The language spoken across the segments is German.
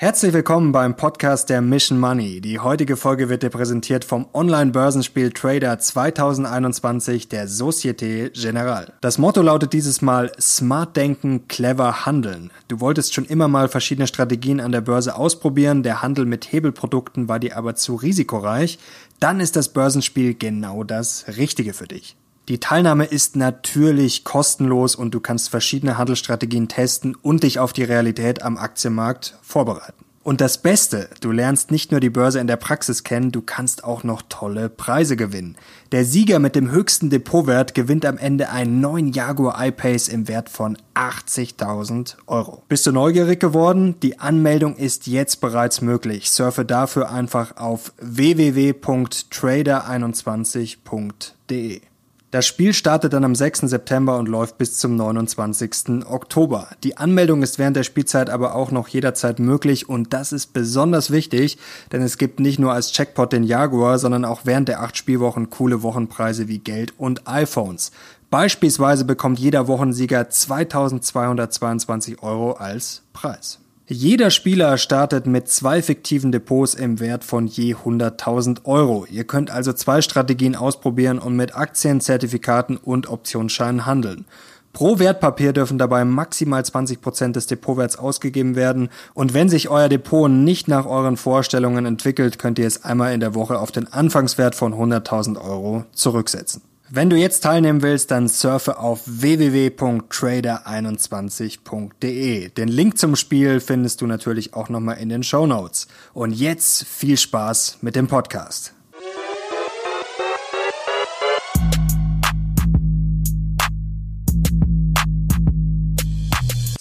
Herzlich willkommen beim Podcast der Mission Money. Die heutige Folge wird dir präsentiert vom Online-Börsenspiel Trader 2021 der Societe Generale. Das Motto lautet dieses Mal Smart Denken, clever handeln. Du wolltest schon immer mal verschiedene Strategien an der Börse ausprobieren, der Handel mit Hebelprodukten war dir aber zu risikoreich, dann ist das Börsenspiel genau das Richtige für dich. Die Teilnahme ist natürlich kostenlos und du kannst verschiedene Handelsstrategien testen und dich auf die Realität am Aktienmarkt vorbereiten. Und das Beste, du lernst nicht nur die Börse in der Praxis kennen, du kannst auch noch tolle Preise gewinnen. Der Sieger mit dem höchsten Depotwert gewinnt am Ende einen neuen Jaguar I-Pace im Wert von 80.000 Euro. Bist du neugierig geworden? Die Anmeldung ist jetzt bereits möglich. Surfe dafür einfach auf www.trader21.de. Das Spiel startet dann am 6. September und läuft bis zum 29. Oktober. Die Anmeldung ist während der Spielzeit aber auch noch jederzeit möglich und das ist besonders wichtig, denn es gibt nicht nur als Checkpot den Jaguar, sondern auch während der acht Spielwochen coole Wochenpreise wie Geld und iPhones. Beispielsweise bekommt jeder Wochensieger 2222 Euro als Preis. Jeder Spieler startet mit zwei fiktiven Depots im Wert von je 100.000 Euro. Ihr könnt also zwei Strategien ausprobieren und mit Aktien, Zertifikaten und Optionsscheinen handeln. Pro Wertpapier dürfen dabei maximal 20% des Depotwerts ausgegeben werden und wenn sich euer Depot nicht nach euren Vorstellungen entwickelt, könnt ihr es einmal in der Woche auf den Anfangswert von 100.000 Euro zurücksetzen. Wenn du jetzt teilnehmen willst, dann surfe auf www.trader21.de. Den Link zum Spiel findest du natürlich auch nochmal in den Show Notes. Und jetzt viel Spaß mit dem Podcast.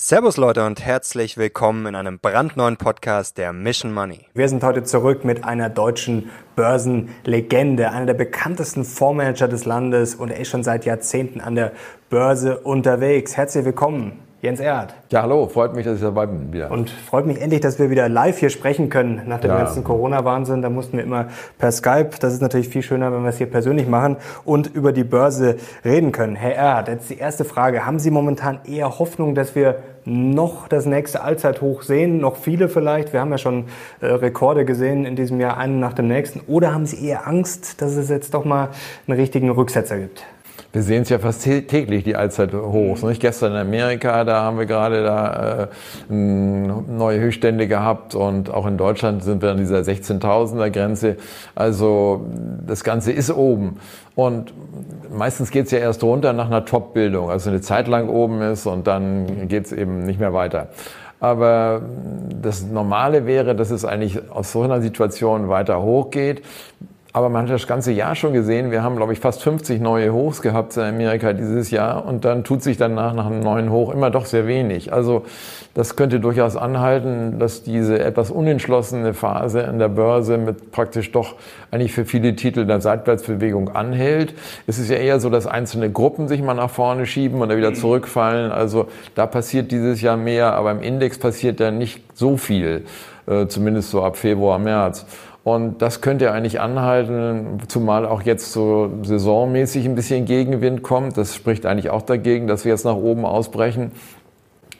Servus Leute und herzlich willkommen in einem brandneuen Podcast der Mission Money. Wir sind heute zurück mit einer deutschen Börsenlegende, einer der bekanntesten Fondsmanager des Landes und er ist schon seit Jahrzehnten an der Börse unterwegs. Herzlich willkommen. Jens Erhardt. Ja, hallo, freut mich, dass ich dabei bin wieder. Und freut mich endlich, dass wir wieder live hier sprechen können. Nach dem ja. ganzen Corona-Wahnsinn, da mussten wir immer per Skype. Das ist natürlich viel schöner, wenn wir es hier persönlich machen und über die Börse reden können. Herr Erhardt, jetzt die erste Frage. Haben Sie momentan eher Hoffnung, dass wir noch das nächste Allzeithoch sehen? Noch viele vielleicht? Wir haben ja schon äh, Rekorde gesehen in diesem Jahr, einen nach dem nächsten. Oder haben Sie eher Angst, dass es jetzt doch mal einen richtigen Rücksetzer gibt? Wir sehen es ja fast täglich, die Allzeithochs. Nicht? Gestern in Amerika, da haben wir gerade da äh, neue Höchststände gehabt und auch in Deutschland sind wir an dieser 16.000er Grenze. Also das Ganze ist oben. Und meistens geht es ja erst runter nach einer Top-Bildung, also eine Zeit lang oben ist und dann geht es eben nicht mehr weiter. Aber das Normale wäre, dass es eigentlich aus so einer Situation weiter hochgeht. Aber man hat das ganze Jahr schon gesehen, wir haben, glaube ich, fast 50 neue Hochs gehabt in Amerika dieses Jahr und dann tut sich danach nach einem neuen Hoch immer doch sehr wenig. Also das könnte durchaus anhalten, dass diese etwas unentschlossene Phase in der Börse mit praktisch doch eigentlich für viele Titel der Seitwärtsbewegung anhält. Es ist ja eher so, dass einzelne Gruppen sich mal nach vorne schieben und dann wieder zurückfallen. Also da passiert dieses Jahr mehr, aber im Index passiert da nicht so viel, äh, zumindest so ab Februar, März. Und das könnte eigentlich anhalten, zumal auch jetzt so saisonmäßig ein bisschen Gegenwind kommt. Das spricht eigentlich auch dagegen, dass wir jetzt nach oben ausbrechen.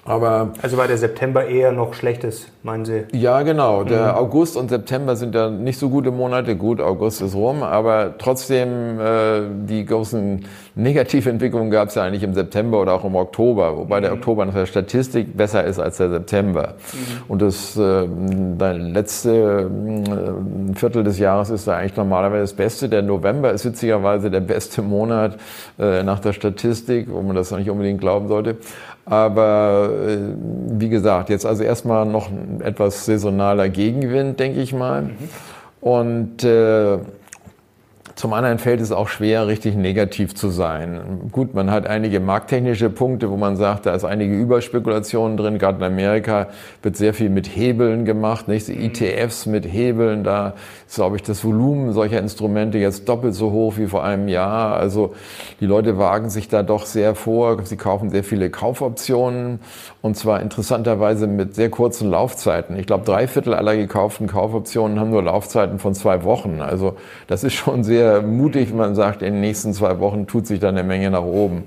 Aber also war der September eher noch schlechtes, meinen Sie? Ja, genau. Der mhm. August und September sind ja nicht so gute Monate. Gut, August ist rum, aber trotzdem äh, die großen Negativentwicklungen gab es ja eigentlich im September oder auch im Oktober, wobei mhm. der Oktober nach der Statistik besser ist als der September. Mhm. Und das äh, letzte äh, Viertel des Jahres ist da eigentlich normalerweise das Beste. Der November ist witzigerweise der beste Monat äh, nach der Statistik, wo man das nicht unbedingt glauben sollte. Aber äh, wie gesagt, jetzt also erstmal noch etwas saisonaler Gegenwind, denke ich mal. Mhm. Und äh, zum anderen fällt es auch schwer, richtig negativ zu sein. Gut, man hat einige markttechnische Punkte, wo man sagt, da ist einige Überspekulationen drin. Gerade in Amerika wird sehr viel mit Hebeln gemacht, nicht? Die ETFs mit Hebeln, da ist, glaube ich, das Volumen solcher Instrumente jetzt doppelt so hoch wie vor einem Jahr. Also die Leute wagen sich da doch sehr vor. Sie kaufen sehr viele Kaufoptionen und zwar interessanterweise mit sehr kurzen Laufzeiten. Ich glaube, drei Viertel aller gekauften Kaufoptionen haben nur Laufzeiten von zwei Wochen. Also das ist schon sehr sehr mutig, man sagt, in den nächsten zwei Wochen tut sich da eine Menge nach oben.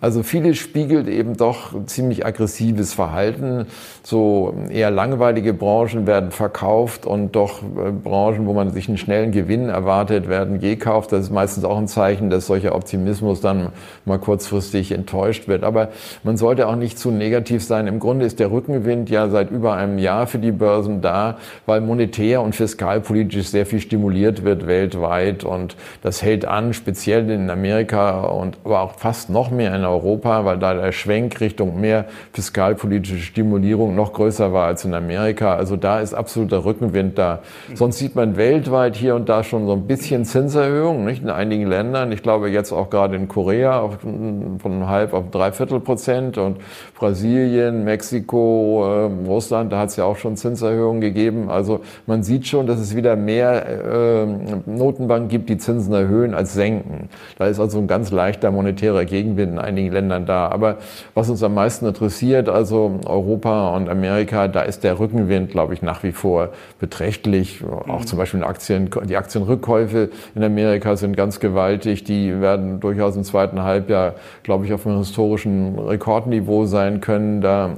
Also vieles spiegelt eben doch ziemlich aggressives Verhalten. So eher langweilige Branchen werden verkauft und doch äh, Branchen, wo man sich einen schnellen Gewinn erwartet, werden gekauft. Das ist meistens auch ein Zeichen, dass solcher Optimismus dann mal kurzfristig enttäuscht wird. Aber man sollte auch nicht zu negativ sein. Im Grunde ist der Rückenwind ja seit über einem Jahr für die Börsen da, weil monetär und fiskalpolitisch sehr viel stimuliert wird weltweit und das hält an, speziell in Amerika und aber auch fast noch mehr in Europa, weil da der Schwenk Richtung mehr fiskalpolitische Stimulierung noch größer war als in Amerika. Also da ist absoluter Rückenwind da. Sonst sieht man weltweit hier und da schon so ein bisschen Zinserhöhungen, nicht in einigen Ländern. Ich glaube jetzt auch gerade in Korea auf, von halb auf dreiviertel Prozent und Brasilien, Mexiko, äh, Russland, da hat es ja auch schon Zinserhöhungen gegeben. Also man sieht schon, dass es wieder mehr äh, Notenbanken gibt, die Zinsen erhöhen als senken. Da ist also ein ganz leichter monetärer Gegenwind in einigen Ländern da. Aber was uns am meisten interessiert, also Europa und Amerika, da ist der Rückenwind, glaube ich, nach wie vor beträchtlich. Auch zum Beispiel Aktien, die Aktienrückkäufe in Amerika sind ganz gewaltig. Die werden durchaus im zweiten Halbjahr, glaube ich, auf einem historischen Rekordniveau sein können. Da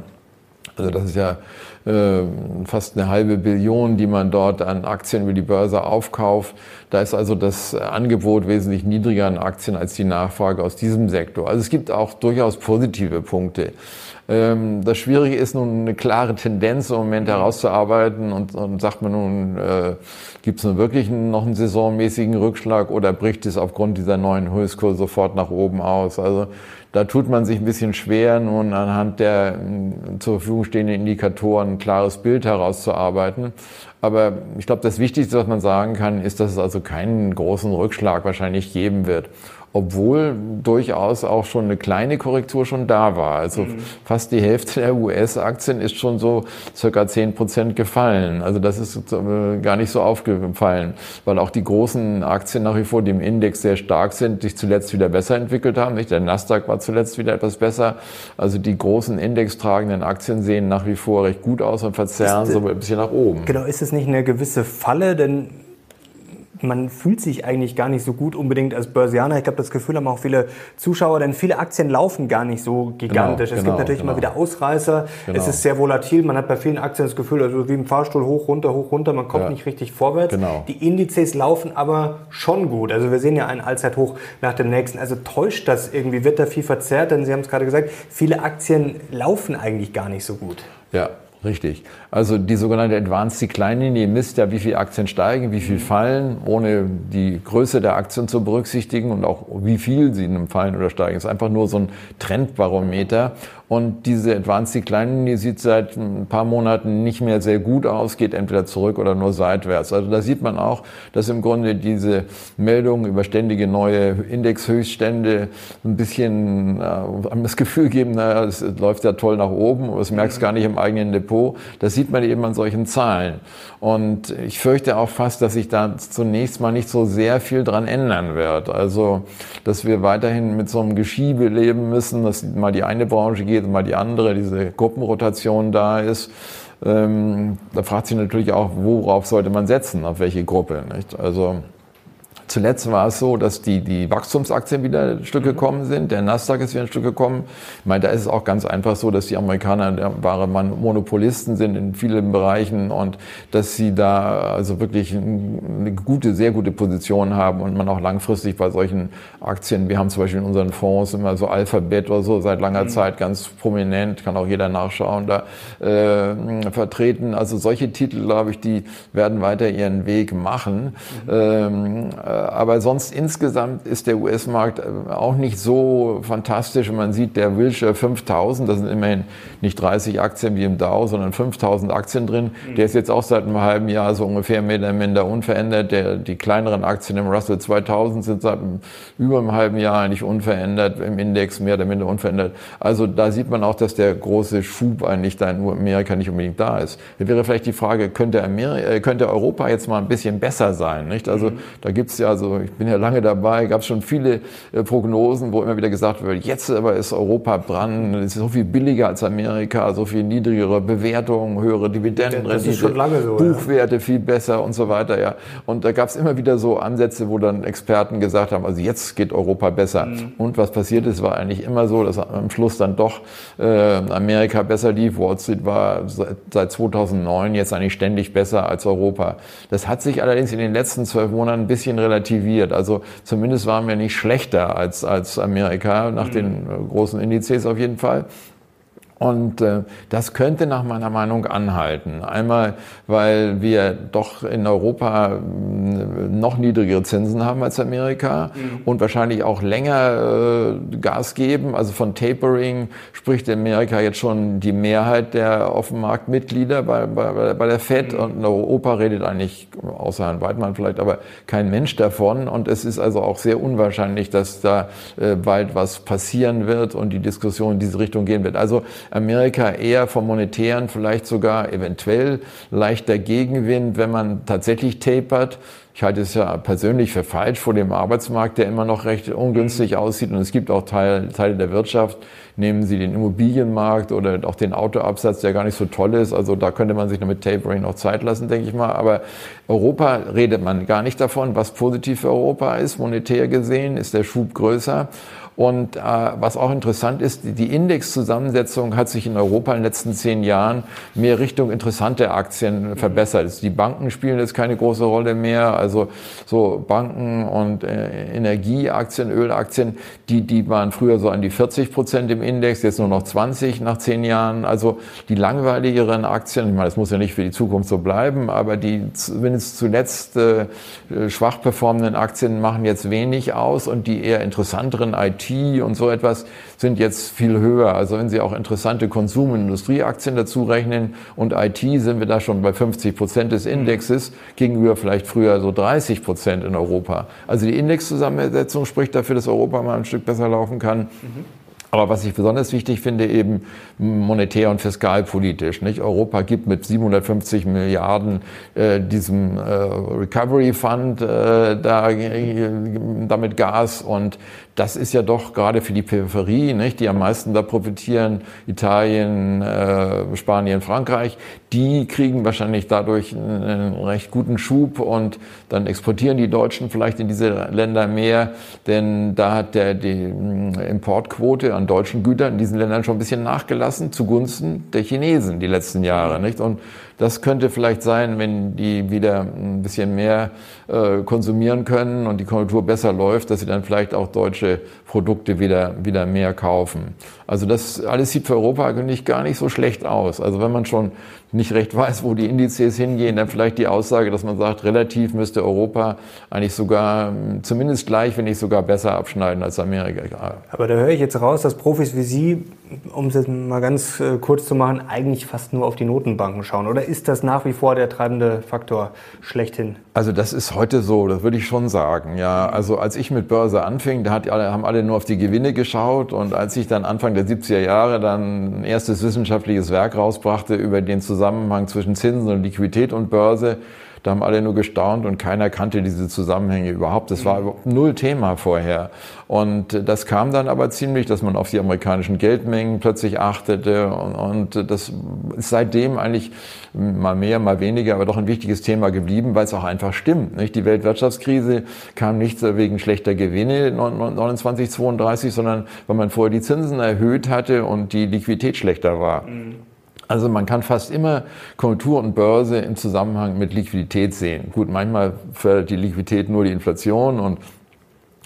also das ist ja fast eine halbe Billion, die man dort an Aktien über die Börse aufkauft. Da ist also das Angebot wesentlich niedriger an Aktien als die Nachfrage aus diesem Sektor. Also es gibt auch durchaus positive Punkte. Ähm, das Schwierige ist nun eine klare Tendenz im Moment herauszuarbeiten und, und sagt man nun, äh, gibt es nun wirklich noch einen saisonmäßigen Rückschlag oder bricht es aufgrund dieser neuen Höchstkurse sofort nach oben aus? Also da tut man sich ein bisschen schwer, nun anhand der äh, zur Verfügung stehenden Indikatoren ein klares Bild herauszuarbeiten. Aber ich glaube, das Wichtigste, was man sagen kann, ist, dass es also keinen großen Rückschlag wahrscheinlich geben wird obwohl durchaus auch schon eine kleine Korrektur schon da war. Also mhm. fast die Hälfte der US-Aktien ist schon so circa zehn Prozent gefallen. Also das ist äh, gar nicht so aufgefallen, weil auch die großen Aktien nach wie vor, die im Index sehr stark sind, sich zuletzt wieder besser entwickelt haben. Der Nasdaq war zuletzt wieder etwas besser. Also die großen indextragenden Aktien sehen nach wie vor recht gut aus und verzerren so ein bisschen nach oben. Genau, ist es nicht eine gewisse Falle? Denn man fühlt sich eigentlich gar nicht so gut unbedingt als Börsianer. Ich habe das Gefühl, haben auch viele Zuschauer, denn viele Aktien laufen gar nicht so gigantisch. Genau, es genau, gibt natürlich genau. immer wieder Ausreißer. Genau. Es ist sehr volatil. Man hat bei vielen Aktien das Gefühl, also wie im Fahrstuhl hoch, runter, hoch, runter. Man kommt ja. nicht richtig vorwärts. Genau. Die Indizes laufen aber schon gut. Also wir sehen ja einen Allzeithoch nach dem nächsten. Also täuscht das irgendwie? Wird da viel verzerrt? Denn Sie haben es gerade gesagt, viele Aktien laufen eigentlich gar nicht so gut. Ja, Richtig. Also die sogenannte Advanced Decline Linie misst ja, wie viele Aktien steigen, wie viel fallen, ohne die Größe der Aktien zu berücksichtigen und auch wie viel sie Fallen oder steigen. Das ist einfach nur so ein Trendbarometer. Und diese Advanced Decline Linie sieht seit ein paar Monaten nicht mehr sehr gut aus, geht entweder zurück oder nur seitwärts. Also da sieht man auch, dass im Grunde diese Meldungen über ständige neue Indexhöchststände ein bisschen äh, das Gefühl geben, naja, es läuft ja toll nach oben, aber es merkt es gar nicht im eigenen Depot. Das sieht man eben an solchen Zahlen. Und ich fürchte auch fast, dass sich da zunächst mal nicht so sehr viel dran ändern wird. Also, dass wir weiterhin mit so einem Geschiebe leben müssen, dass mal die eine Branche geht, geht mal die andere, diese Gruppenrotation da ist. Ähm, da fragt sich natürlich auch, worauf sollte man setzen, auf welche Gruppe. Nicht? Also Zuletzt war es so, dass die, die Wachstumsaktien wieder ein Stück mhm. gekommen sind. Der Nasdaq ist wieder ein Stück gekommen. Ich meine, da ist es auch ganz einfach so, dass die Amerikaner wahre Monopolisten sind in vielen Bereichen und dass sie da also wirklich eine gute, sehr gute Position haben und man auch langfristig bei solchen Aktien, wir haben zum Beispiel in unseren Fonds immer so Alphabet oder so seit langer mhm. Zeit ganz prominent, kann auch jeder nachschauen, da äh, vertreten. Also solche Titel, glaube ich, die werden weiter ihren Weg machen. Mhm. Ähm, aber sonst insgesamt ist der US-Markt äh, auch nicht so fantastisch. Man sieht, der Wilshire 5000, da sind immerhin nicht 30 Aktien wie im Dow, sondern 5000 Aktien drin. Mhm. Der ist jetzt auch seit einem halben Jahr so ungefähr mehr oder minder unverändert. Der, die kleineren Aktien im Russell 2000 sind seit über einem halben Jahr eigentlich unverändert, im Index mehr oder minder unverändert. Also da sieht man auch, dass der große Schub eigentlich da in Amerika nicht unbedingt da ist. Da wäre vielleicht die Frage, könnte, Amerika, äh, könnte Europa jetzt mal ein bisschen besser sein? Nicht? Also mhm. da gibt es ja, also ich bin ja lange dabei, gab es schon viele äh, Prognosen, wo immer wieder gesagt wird, jetzt aber ist Europa dran, es ist so viel billiger als Amerika, so viel niedrigere Bewertungen, höhere Dividendenrendite, so, Buchwerte ja. viel besser und so weiter. Ja. Und da gab es immer wieder so Ansätze, wo dann Experten gesagt haben, also jetzt geht Europa besser. Mhm. Und was passiert ist, war eigentlich immer so, dass am Schluss dann doch äh, Amerika besser lief. Wall Street war seit 2009 jetzt eigentlich ständig besser als Europa. Das hat sich allerdings in den letzten zwölf Monaten ein bisschen relativiert. Also zumindest waren wir nicht schlechter als, als Amerika nach mhm. den äh, großen Indizes auf jeden Fall. Und äh, das könnte nach meiner Meinung anhalten. Einmal, weil wir doch in Europa äh, noch niedrigere Zinsen haben als Amerika mhm. und wahrscheinlich auch länger äh, Gas geben. Also von Tapering spricht Amerika jetzt schon die Mehrheit der Offenmarktmitglieder bei, bei, bei der FED mhm. und in Europa redet eigentlich, außer Herrn Weidmann vielleicht, aber kein Mensch davon. Und es ist also auch sehr unwahrscheinlich, dass da äh, bald was passieren wird und die Diskussion in diese Richtung gehen wird. Also Amerika eher vom Monetären vielleicht sogar eventuell leichter Gegenwind, wenn man tatsächlich tapert. Ich halte es ja persönlich für falsch vor dem Arbeitsmarkt, der immer noch recht ungünstig aussieht. Und es gibt auch Teile, Teile der Wirtschaft, nehmen Sie den Immobilienmarkt oder auch den Autoabsatz, der gar nicht so toll ist. Also da könnte man sich noch mit Tapering noch Zeit lassen, denke ich mal. Aber Europa redet man gar nicht davon, was positiv für Europa ist. Monetär gesehen ist der Schub größer. Und äh, was auch interessant ist, die Indexzusammensetzung hat sich in Europa in den letzten zehn Jahren mehr Richtung interessante Aktien verbessert. Also die Banken spielen jetzt keine große Rolle mehr. Also so Banken und äh, Energieaktien, Ölaktien, die, die waren früher so an die 40 Prozent im Index, jetzt nur noch 20 nach zehn Jahren. Also die langweiligeren Aktien, ich meine, das muss ja nicht für die Zukunft so bleiben, aber die zumindest zuletzt äh, schwach performenden Aktien machen jetzt wenig aus und die eher interessanteren IT IT und so etwas sind jetzt viel höher. Also wenn Sie auch interessante Konsum- und Industrieaktien dazu rechnen und IT sind wir da schon bei 50 Prozent des Indexes gegenüber vielleicht früher so 30 Prozent in Europa. Also die Indexzusammensetzung spricht dafür, dass Europa mal ein Stück besser laufen kann. Mhm. Aber was ich besonders wichtig finde, eben monetär und fiskalpolitisch. Nicht? Europa gibt mit 750 Milliarden äh, diesem äh, Recovery Fund äh, da, damit Gas und das ist ja doch gerade für die Peripherie, nicht, die am meisten da profitieren, Italien, äh, Spanien, Frankreich, die kriegen wahrscheinlich dadurch einen recht guten Schub und dann exportieren die Deutschen vielleicht in diese Länder mehr, denn da hat der, die Importquote an deutschen Gütern in diesen Ländern schon ein bisschen nachgelassen zugunsten der Chinesen die letzten Jahre, nicht? Und das könnte vielleicht sein, wenn die wieder ein bisschen mehr äh, konsumieren können und die Konjunktur besser läuft, dass sie dann vielleicht auch deutsche Produkte wieder, wieder mehr kaufen. Also das alles sieht für Europa eigentlich gar nicht so schlecht aus. Also wenn man schon nicht recht weiß, wo die Indizes hingehen, dann vielleicht die Aussage, dass man sagt, relativ müsste Europa eigentlich sogar zumindest gleich, wenn nicht sogar besser abschneiden als Amerika. Aber da höre ich jetzt raus, dass Profis wie Sie, um es mal ganz äh, kurz zu machen, eigentlich fast nur auf die Notenbanken schauen. Oder ist das nach wie vor der treibende Faktor schlechthin? Also das ist heute so, das würde ich schon sagen. Ja, also als ich mit Börse anfing, da alle, haben alle nur auf die Gewinne geschaut und als ich dann Anfang der 70er Jahre dann ein erstes wissenschaftliches Werk rausbrachte über den Zusammenhang zwischen Zinsen und Liquidität und Börse. Da haben alle nur gestaunt und keiner kannte diese Zusammenhänge überhaupt. Das war null Thema vorher. Und das kam dann aber ziemlich, dass man auf die amerikanischen Geldmengen plötzlich achtete. Und, das ist seitdem eigentlich mal mehr, mal weniger, aber doch ein wichtiges Thema geblieben, weil es auch einfach stimmt. Nicht? Die Weltwirtschaftskrise kam nicht wegen schlechter Gewinne 29, 32, sondern weil man vorher die Zinsen erhöht hatte und die Liquidität schlechter war. Mhm. Also man kann fast immer Konjunktur und Börse im Zusammenhang mit Liquidität sehen. Gut, manchmal fördert die Liquidität nur die Inflation und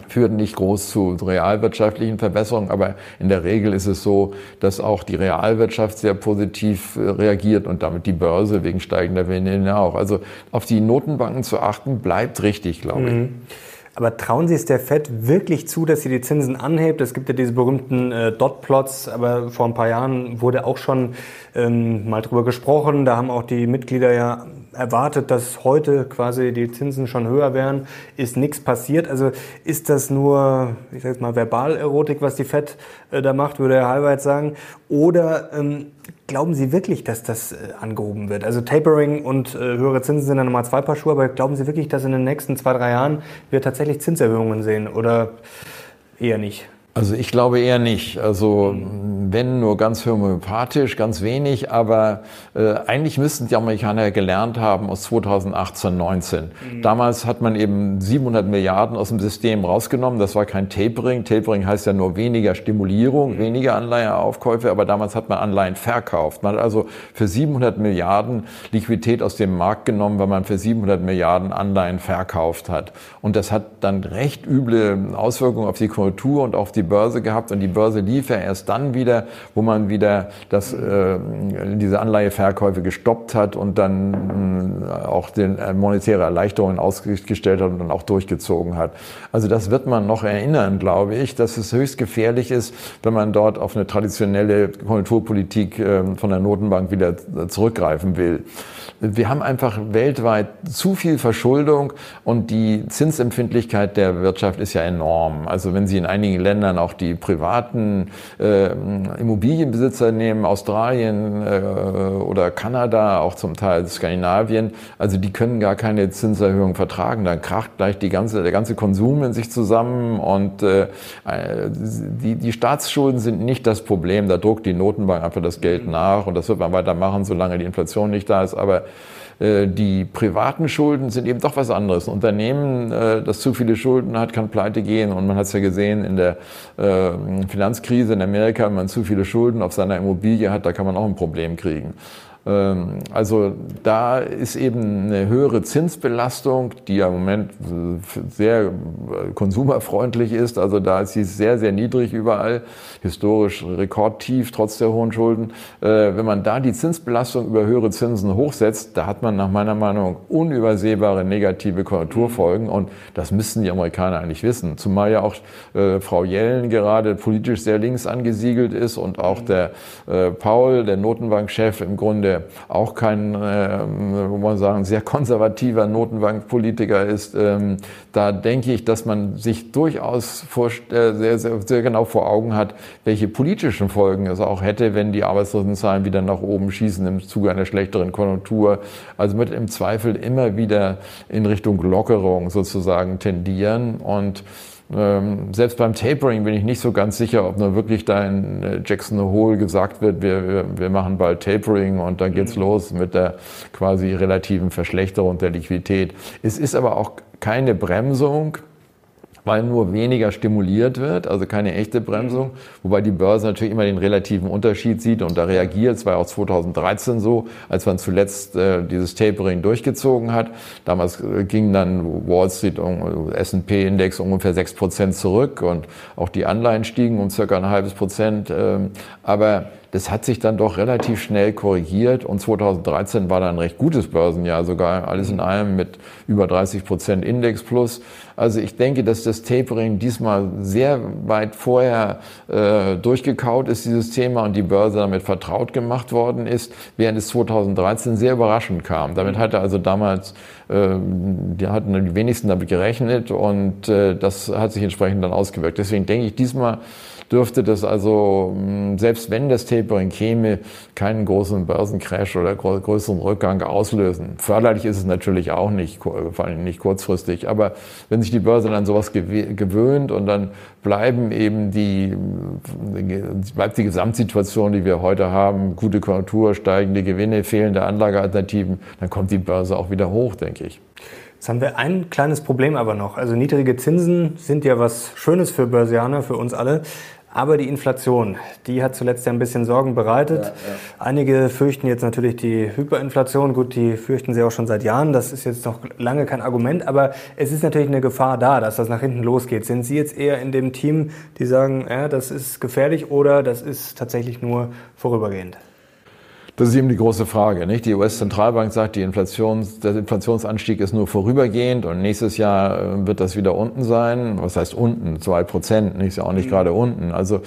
führt nicht groß zu realwirtschaftlichen Verbesserungen, aber in der Regel ist es so, dass auch die Realwirtschaft sehr positiv äh, reagiert und damit die Börse wegen steigender Gewinne auch. Also auf die Notenbanken zu achten, bleibt richtig, glaube ich. Aber trauen Sie es der Fed wirklich zu, dass sie die Zinsen anhebt? Es gibt ja diese berühmten äh, Dot-Plots, aber vor ein paar Jahren wurde auch schon ähm, mal drüber gesprochen. Da haben auch die Mitglieder ja erwartet, dass heute quasi die Zinsen schon höher wären, ist nichts passiert. Also ist das nur, ich sag jetzt mal, Verbalerotik, was die FED äh, da macht, würde Herr Halbert sagen? Oder ähm, glauben Sie wirklich, dass das äh, angehoben wird? Also Tapering und äh, höhere Zinsen sind dann nochmal zwei Paar Schuhe, aber glauben Sie wirklich, dass in den nächsten zwei, drei Jahren wir tatsächlich Zinserhöhungen sehen oder eher nicht? Also ich glaube eher nicht. Also wenn nur ganz homöopathisch, ganz wenig, aber äh, eigentlich müssten die Amerikaner gelernt haben aus 2018, 19. Mhm. Damals hat man eben 700 Milliarden aus dem System rausgenommen. Das war kein Tapering. Tapering heißt ja nur weniger Stimulierung, mhm. weniger Anleiheaufkäufe, aber damals hat man Anleihen verkauft. Man hat also für 700 Milliarden Liquidität aus dem Markt genommen, weil man für 700 Milliarden Anleihen verkauft hat. Und das hat dann recht üble Auswirkungen auf die Konjunktur und auf die Börse gehabt und die Börse lief ja erst dann wieder, wo man wieder das, äh, diese Anleiheverkäufe gestoppt hat und dann äh, auch den äh, monetäre Erleichterungen ausgestellt hat und dann auch durchgezogen hat. Also das wird man noch erinnern, glaube ich, dass es höchst gefährlich ist, wenn man dort auf eine traditionelle Konjunkturpolitik äh, von der Notenbank wieder zurückgreifen will. Wir haben einfach weltweit zu viel Verschuldung und die Zinsempfindlichkeit der Wirtschaft ist ja enorm. Also wenn Sie in einigen Ländern auch die privaten äh, Immobilienbesitzer nehmen, Australien äh, oder Kanada, auch zum Teil Skandinavien, also die können gar keine Zinserhöhung vertragen. Dann kracht gleich die ganze, der ganze Konsum in sich zusammen und äh, die, die Staatsschulden sind nicht das Problem. Da druckt die Notenbank einfach das Geld nach und das wird man weitermachen, solange die Inflation nicht da ist. Aber äh, die privaten Schulden sind eben doch was anderes. Ein Unternehmen, äh, das zu viele Schulden hat, kann pleite gehen. Und man hat es ja gesehen in der äh, Finanzkrise in Amerika, wenn man zu viele Schulden auf seiner Immobilie hat, da kann man auch ein Problem kriegen. Ähm, also da ist eben eine höhere Zinsbelastung, die ja im Moment sehr konsumerfreundlich ist. Also da ist sie sehr, sehr niedrig überall, historisch rekordtief trotz der hohen Schulden. Äh, wenn man da die Zinsbelastung über höhere Zinsen hochsetzt, da hat man nach meiner Meinung unübersehbare negative Konjunkturfolgen und das müssten die Amerikaner eigentlich wissen. Zumal ja auch äh, Frau Yellen gerade politisch sehr links angesiedelt ist und auch der äh, Paul, der Notenbankchef, im Grunde auch kein, äh, wo man sagen, sehr konservativer Notenbankpolitiker ist, ähm, da denke ich, dass man sich durchaus vor, äh, sehr, sehr, sehr genau vor Augen hat, welche politischen Folgen es auch hätte, wenn die Arbeitslosenzahlen wieder nach oben schießen im Zuge einer schlechteren Konjunktur. Also wird im Zweifel immer wieder in Richtung Lockerung sozusagen tendieren und ähm, selbst beim Tapering bin ich nicht so ganz sicher, ob nur wirklich da in äh, Jackson Hole gesagt wird, wir, wir, wir machen bald Tapering und dann geht's mhm. los mit der quasi relativen Verschlechterung der Liquidität. Es ist aber auch keine Bremsung weil nur weniger stimuliert wird, also keine echte Bremsung, wobei die Börse natürlich immer den relativen Unterschied sieht und da reagiert. Es war auch 2013 so, als man zuletzt äh, dieses Tapering durchgezogen hat. Damals äh, ging dann Wall Street, S&P-Index ungefähr sechs Prozent zurück und auch die Anleihen stiegen um circa ein halbes Prozent. Ähm, aber das hat sich dann doch relativ schnell korrigiert und 2013 war dann ein recht gutes Börsenjahr, sogar alles in allem mit über 30 Prozent Index plus. Also ich denke, dass das Tapering diesmal sehr weit vorher äh, durchgekaut ist, dieses Thema, und die Börse damit vertraut gemacht worden ist, während es 2013 sehr überraschend kam. Damit hatte also damals, äh, die hatten die wenigsten damit gerechnet und äh, das hat sich entsprechend dann ausgewirkt. Deswegen denke ich diesmal, dürfte das also, hm, selbst wenn das Tapering käme, keinen großen Börsencrash oder größeren Rückgang auslösen. Förderlich ist es natürlich auch nicht, vor allem nicht kurzfristig. Aber wenn sich die Börse dann sowas gewöhnt und dann bleiben eben die, bleibt die Gesamtsituation, die wir heute haben, gute Konjunktur, steigende Gewinne, fehlende Anlagealternativen, dann kommt die Börse auch wieder hoch, denke ich. Jetzt haben wir ein kleines Problem aber noch. Also niedrige Zinsen sind ja was Schönes für Börsianer, für uns alle. Aber die Inflation, die hat zuletzt ja ein bisschen Sorgen bereitet. Ja, ja. Einige fürchten jetzt natürlich die Hyperinflation. Gut, die fürchten sie auch schon seit Jahren. Das ist jetzt noch lange kein Argument. Aber es ist natürlich eine Gefahr da, dass das nach hinten losgeht. Sind Sie jetzt eher in dem Team, die sagen, ja, das ist gefährlich oder das ist tatsächlich nur vorübergehend? Das ist eben die große Frage. Nicht? Die US-Zentralbank sagt, die Inflations, der Inflationsanstieg ist nur vorübergehend und nächstes Jahr äh, wird das wieder unten sein. Was heißt unten? Zwei Prozent, ist ja auch nicht mhm. gerade unten. Also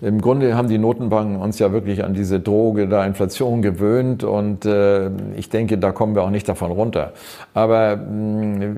im Grunde haben die Notenbanken uns ja wirklich an diese Droge der Inflation gewöhnt und äh, ich denke, da kommen wir auch nicht davon runter. Aber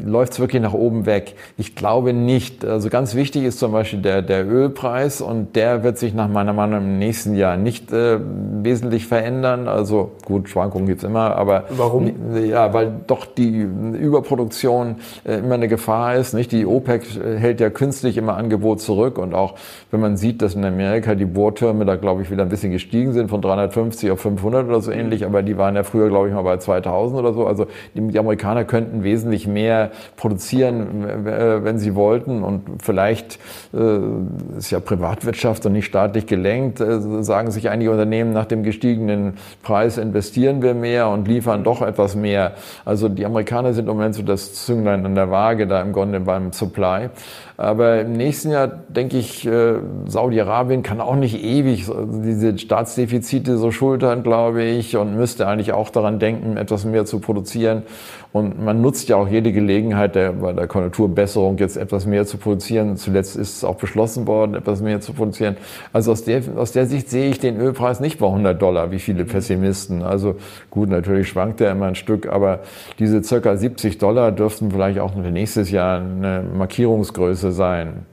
läuft es wirklich nach oben weg? Ich glaube nicht. Also ganz wichtig ist zum Beispiel der, der Ölpreis und der wird sich nach meiner Meinung im nächsten Jahr nicht äh, wesentlich verändern. Also gut, Schwankungen gibt's immer, aber warum? Ja, weil doch die Überproduktion äh, immer eine Gefahr ist. Nicht die OPEC hält ja künstlich immer Angebot zurück und auch wenn man sieht, dass in Amerika die Bohrtürme da, glaube ich, wieder ein bisschen gestiegen sind, von 350 auf 500 oder so ähnlich, aber die waren ja früher, glaube ich, mal bei 2000 oder so. Also die, Amerikaner könnten wesentlich mehr produzieren, wenn sie wollten und vielleicht äh, ist ja Privatwirtschaft und nicht staatlich gelenkt, äh, sagen sich einige Unternehmen, nach dem gestiegenen Preis investieren wir mehr und liefern doch etwas mehr. Also die Amerikaner sind im Moment so das Zünglein an der Waage da im Grunde beim Supply. Aber im nächsten Jahr denke ich, äh, Saudi-Arabien kann auch nicht ewig diese Staatsdefizite so schultern, glaube ich, und müsste eigentlich auch daran denken, etwas mehr zu produzieren. Und man nutzt ja auch jede Gelegenheit der, bei der Konjunkturbesserung jetzt etwas mehr zu produzieren. Zuletzt ist es auch beschlossen worden, etwas mehr zu produzieren. Also aus der, aus der Sicht sehe ich den Ölpreis nicht bei 100 Dollar, wie viele Pessimisten. Also gut, natürlich schwankt er immer ein Stück, aber diese circa 70 Dollar dürften vielleicht auch nächstes Jahr eine Markierungsgröße sein.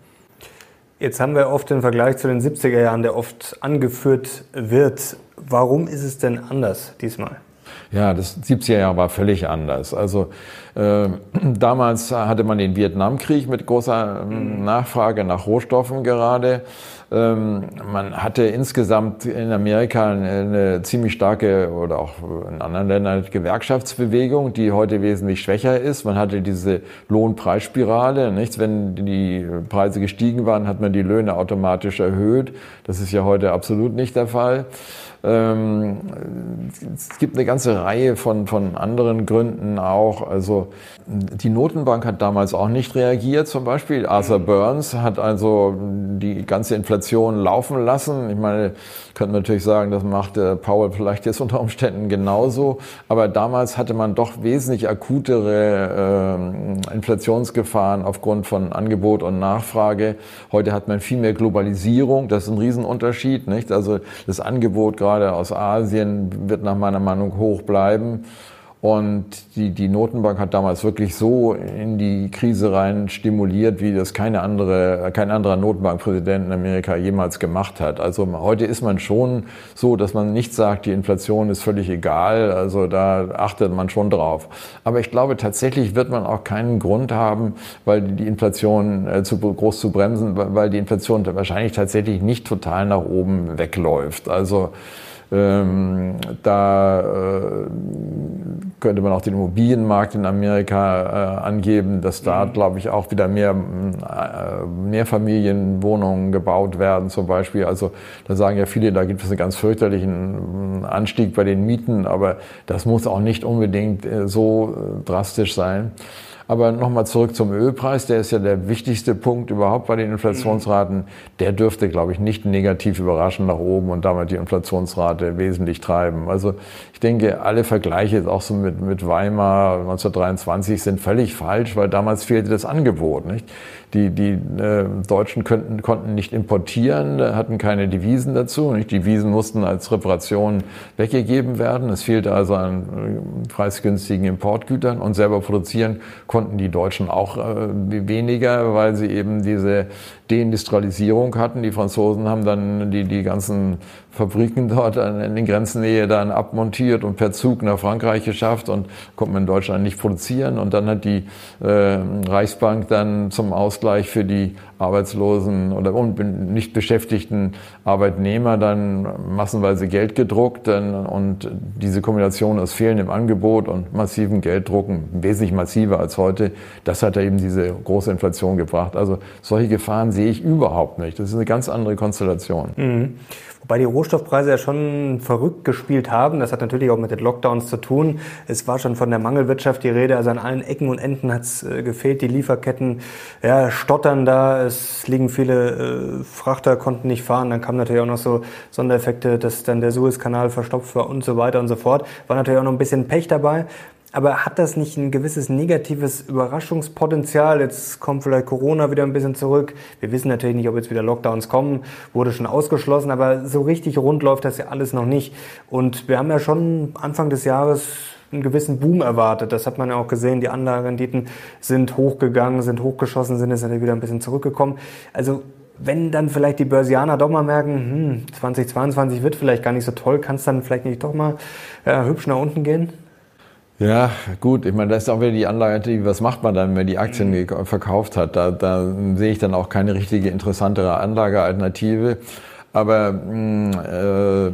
Jetzt haben wir oft den Vergleich zu den 70er Jahren, der oft angeführt wird. Warum ist es denn anders diesmal? Ja, das 70er Jahr war völlig anders. Also äh, damals hatte man den Vietnamkrieg mit großer äh, Nachfrage nach Rohstoffen gerade. Ähm, man hatte insgesamt in Amerika eine, eine, ziemlich starke oder auch in anderen Ländern Gewerkschaftsbewegung, die heute wesentlich schwächer ist. Man hatte diese Lohnpreisspirale. Nicht? Wenn die Preise gestiegen waren, hat man die Löhne automatisch erhöht. Das ist ja heute absolut nicht der Fall. Ähm, es gibt eine ganze Reihe von, von anderen Gründen auch. Also die Notenbank hat damals auch nicht reagiert zum Beispiel. Arthur Burns hat also die ganze Inflation laufen lassen. Ich meine, könnte man natürlich sagen, das macht Powell vielleicht jetzt unter Umständen genauso. Aber damals hatte man doch wesentlich akutere äh, Inflationsgefahren aufgrund von Angebot und Nachfrage. Heute hat man viel mehr Globalisierung. Das ist ein Riesenunterschied, nicht? Also das Angebot gerade gerade aus Asien wird nach meiner Meinung hoch bleiben. Und die, die Notenbank hat damals wirklich so in die Krise rein stimuliert, wie das keine andere, kein anderer Notenbankpräsident in Amerika jemals gemacht hat. Also heute ist man schon so, dass man nicht sagt, die Inflation ist völlig egal. Also da achtet man schon drauf. Aber ich glaube, tatsächlich wird man auch keinen Grund haben, weil die Inflation äh, zu groß zu bremsen, weil die Inflation wahrscheinlich tatsächlich nicht total nach oben wegläuft. Also ähm, da äh, könnte man auch den Immobilienmarkt in Amerika äh, angeben, dass da, mhm. glaube ich, auch wieder mehr äh, Mehrfamilienwohnungen gebaut werden zum Beispiel. Also da sagen ja viele, da gibt es einen ganz fürchterlichen Anstieg bei den Mieten, aber das muss auch nicht unbedingt äh, so äh, drastisch sein. Aber nochmal zurück zum Ölpreis, der ist ja der wichtigste Punkt überhaupt bei den Inflationsraten. Der dürfte, glaube ich, nicht negativ überraschen nach oben und damit die Inflationsrate wesentlich treiben. Also ich denke, alle Vergleiche, auch so mit, mit Weimar 1923, sind völlig falsch, weil damals fehlte das Angebot. Nicht? Die, die äh, Deutschen könnten, konnten nicht importieren, hatten keine Devisen dazu. Nicht? Die Devisen mussten als Reparation weggegeben werden. Es fehlte also an äh, preisgünstigen Importgütern und selber produzieren konnten die Deutschen auch äh, weniger, weil sie eben diese Deindustrialisierung hatten. Die Franzosen haben dann die, die ganzen Fabriken dort in den Grenznähe dann abmontiert und per Zug nach Frankreich geschafft und konnte man in Deutschland nicht produzieren. Und dann hat die äh, Reichsbank dann zum Ausgleich für die arbeitslosen oder nicht beschäftigten Arbeitnehmer dann massenweise Geld gedruckt und diese Kombination aus fehlendem Angebot und massiven Gelddrucken, wesentlich massiver als heute, das hat ja eben diese große Inflation gebracht. Also solche Gefahren sehe ich überhaupt nicht. Das ist eine ganz andere Konstellation. Mhm. Weil die Rohstoffpreise ja schon verrückt gespielt haben. Das hat natürlich auch mit den Lockdowns zu tun. Es war schon von der Mangelwirtschaft die Rede. Also an allen Ecken und Enden hat es äh, gefehlt. Die Lieferketten ja, stottern da. Es liegen viele äh, Frachter, konnten nicht fahren. Dann kamen natürlich auch noch so Sondereffekte, dass dann der Suezkanal verstopft war und so weiter und so fort. War natürlich auch noch ein bisschen Pech dabei. Aber hat das nicht ein gewisses negatives Überraschungspotenzial? Jetzt kommt vielleicht Corona wieder ein bisschen zurück. Wir wissen natürlich nicht, ob jetzt wieder Lockdowns kommen. Wurde schon ausgeschlossen, aber so richtig rund läuft das ja alles noch nicht. Und wir haben ja schon Anfang des Jahres einen gewissen Boom erwartet. Das hat man ja auch gesehen. Die Anlagerenditen sind hochgegangen, sind hochgeschossen, sind jetzt wieder ein bisschen zurückgekommen. Also wenn dann vielleicht die Börsianer doch mal merken, hm, 2022 wird vielleicht gar nicht so toll, kann es dann vielleicht nicht doch mal ja, hübsch nach unten gehen? Ja, gut. Ich meine, das ist auch wieder die Anlage, was macht man dann, wenn man die Aktien mhm. verkauft hat? Da, da sehe ich dann auch keine richtige interessantere Anlagealternative. Aber mh, hm, äh,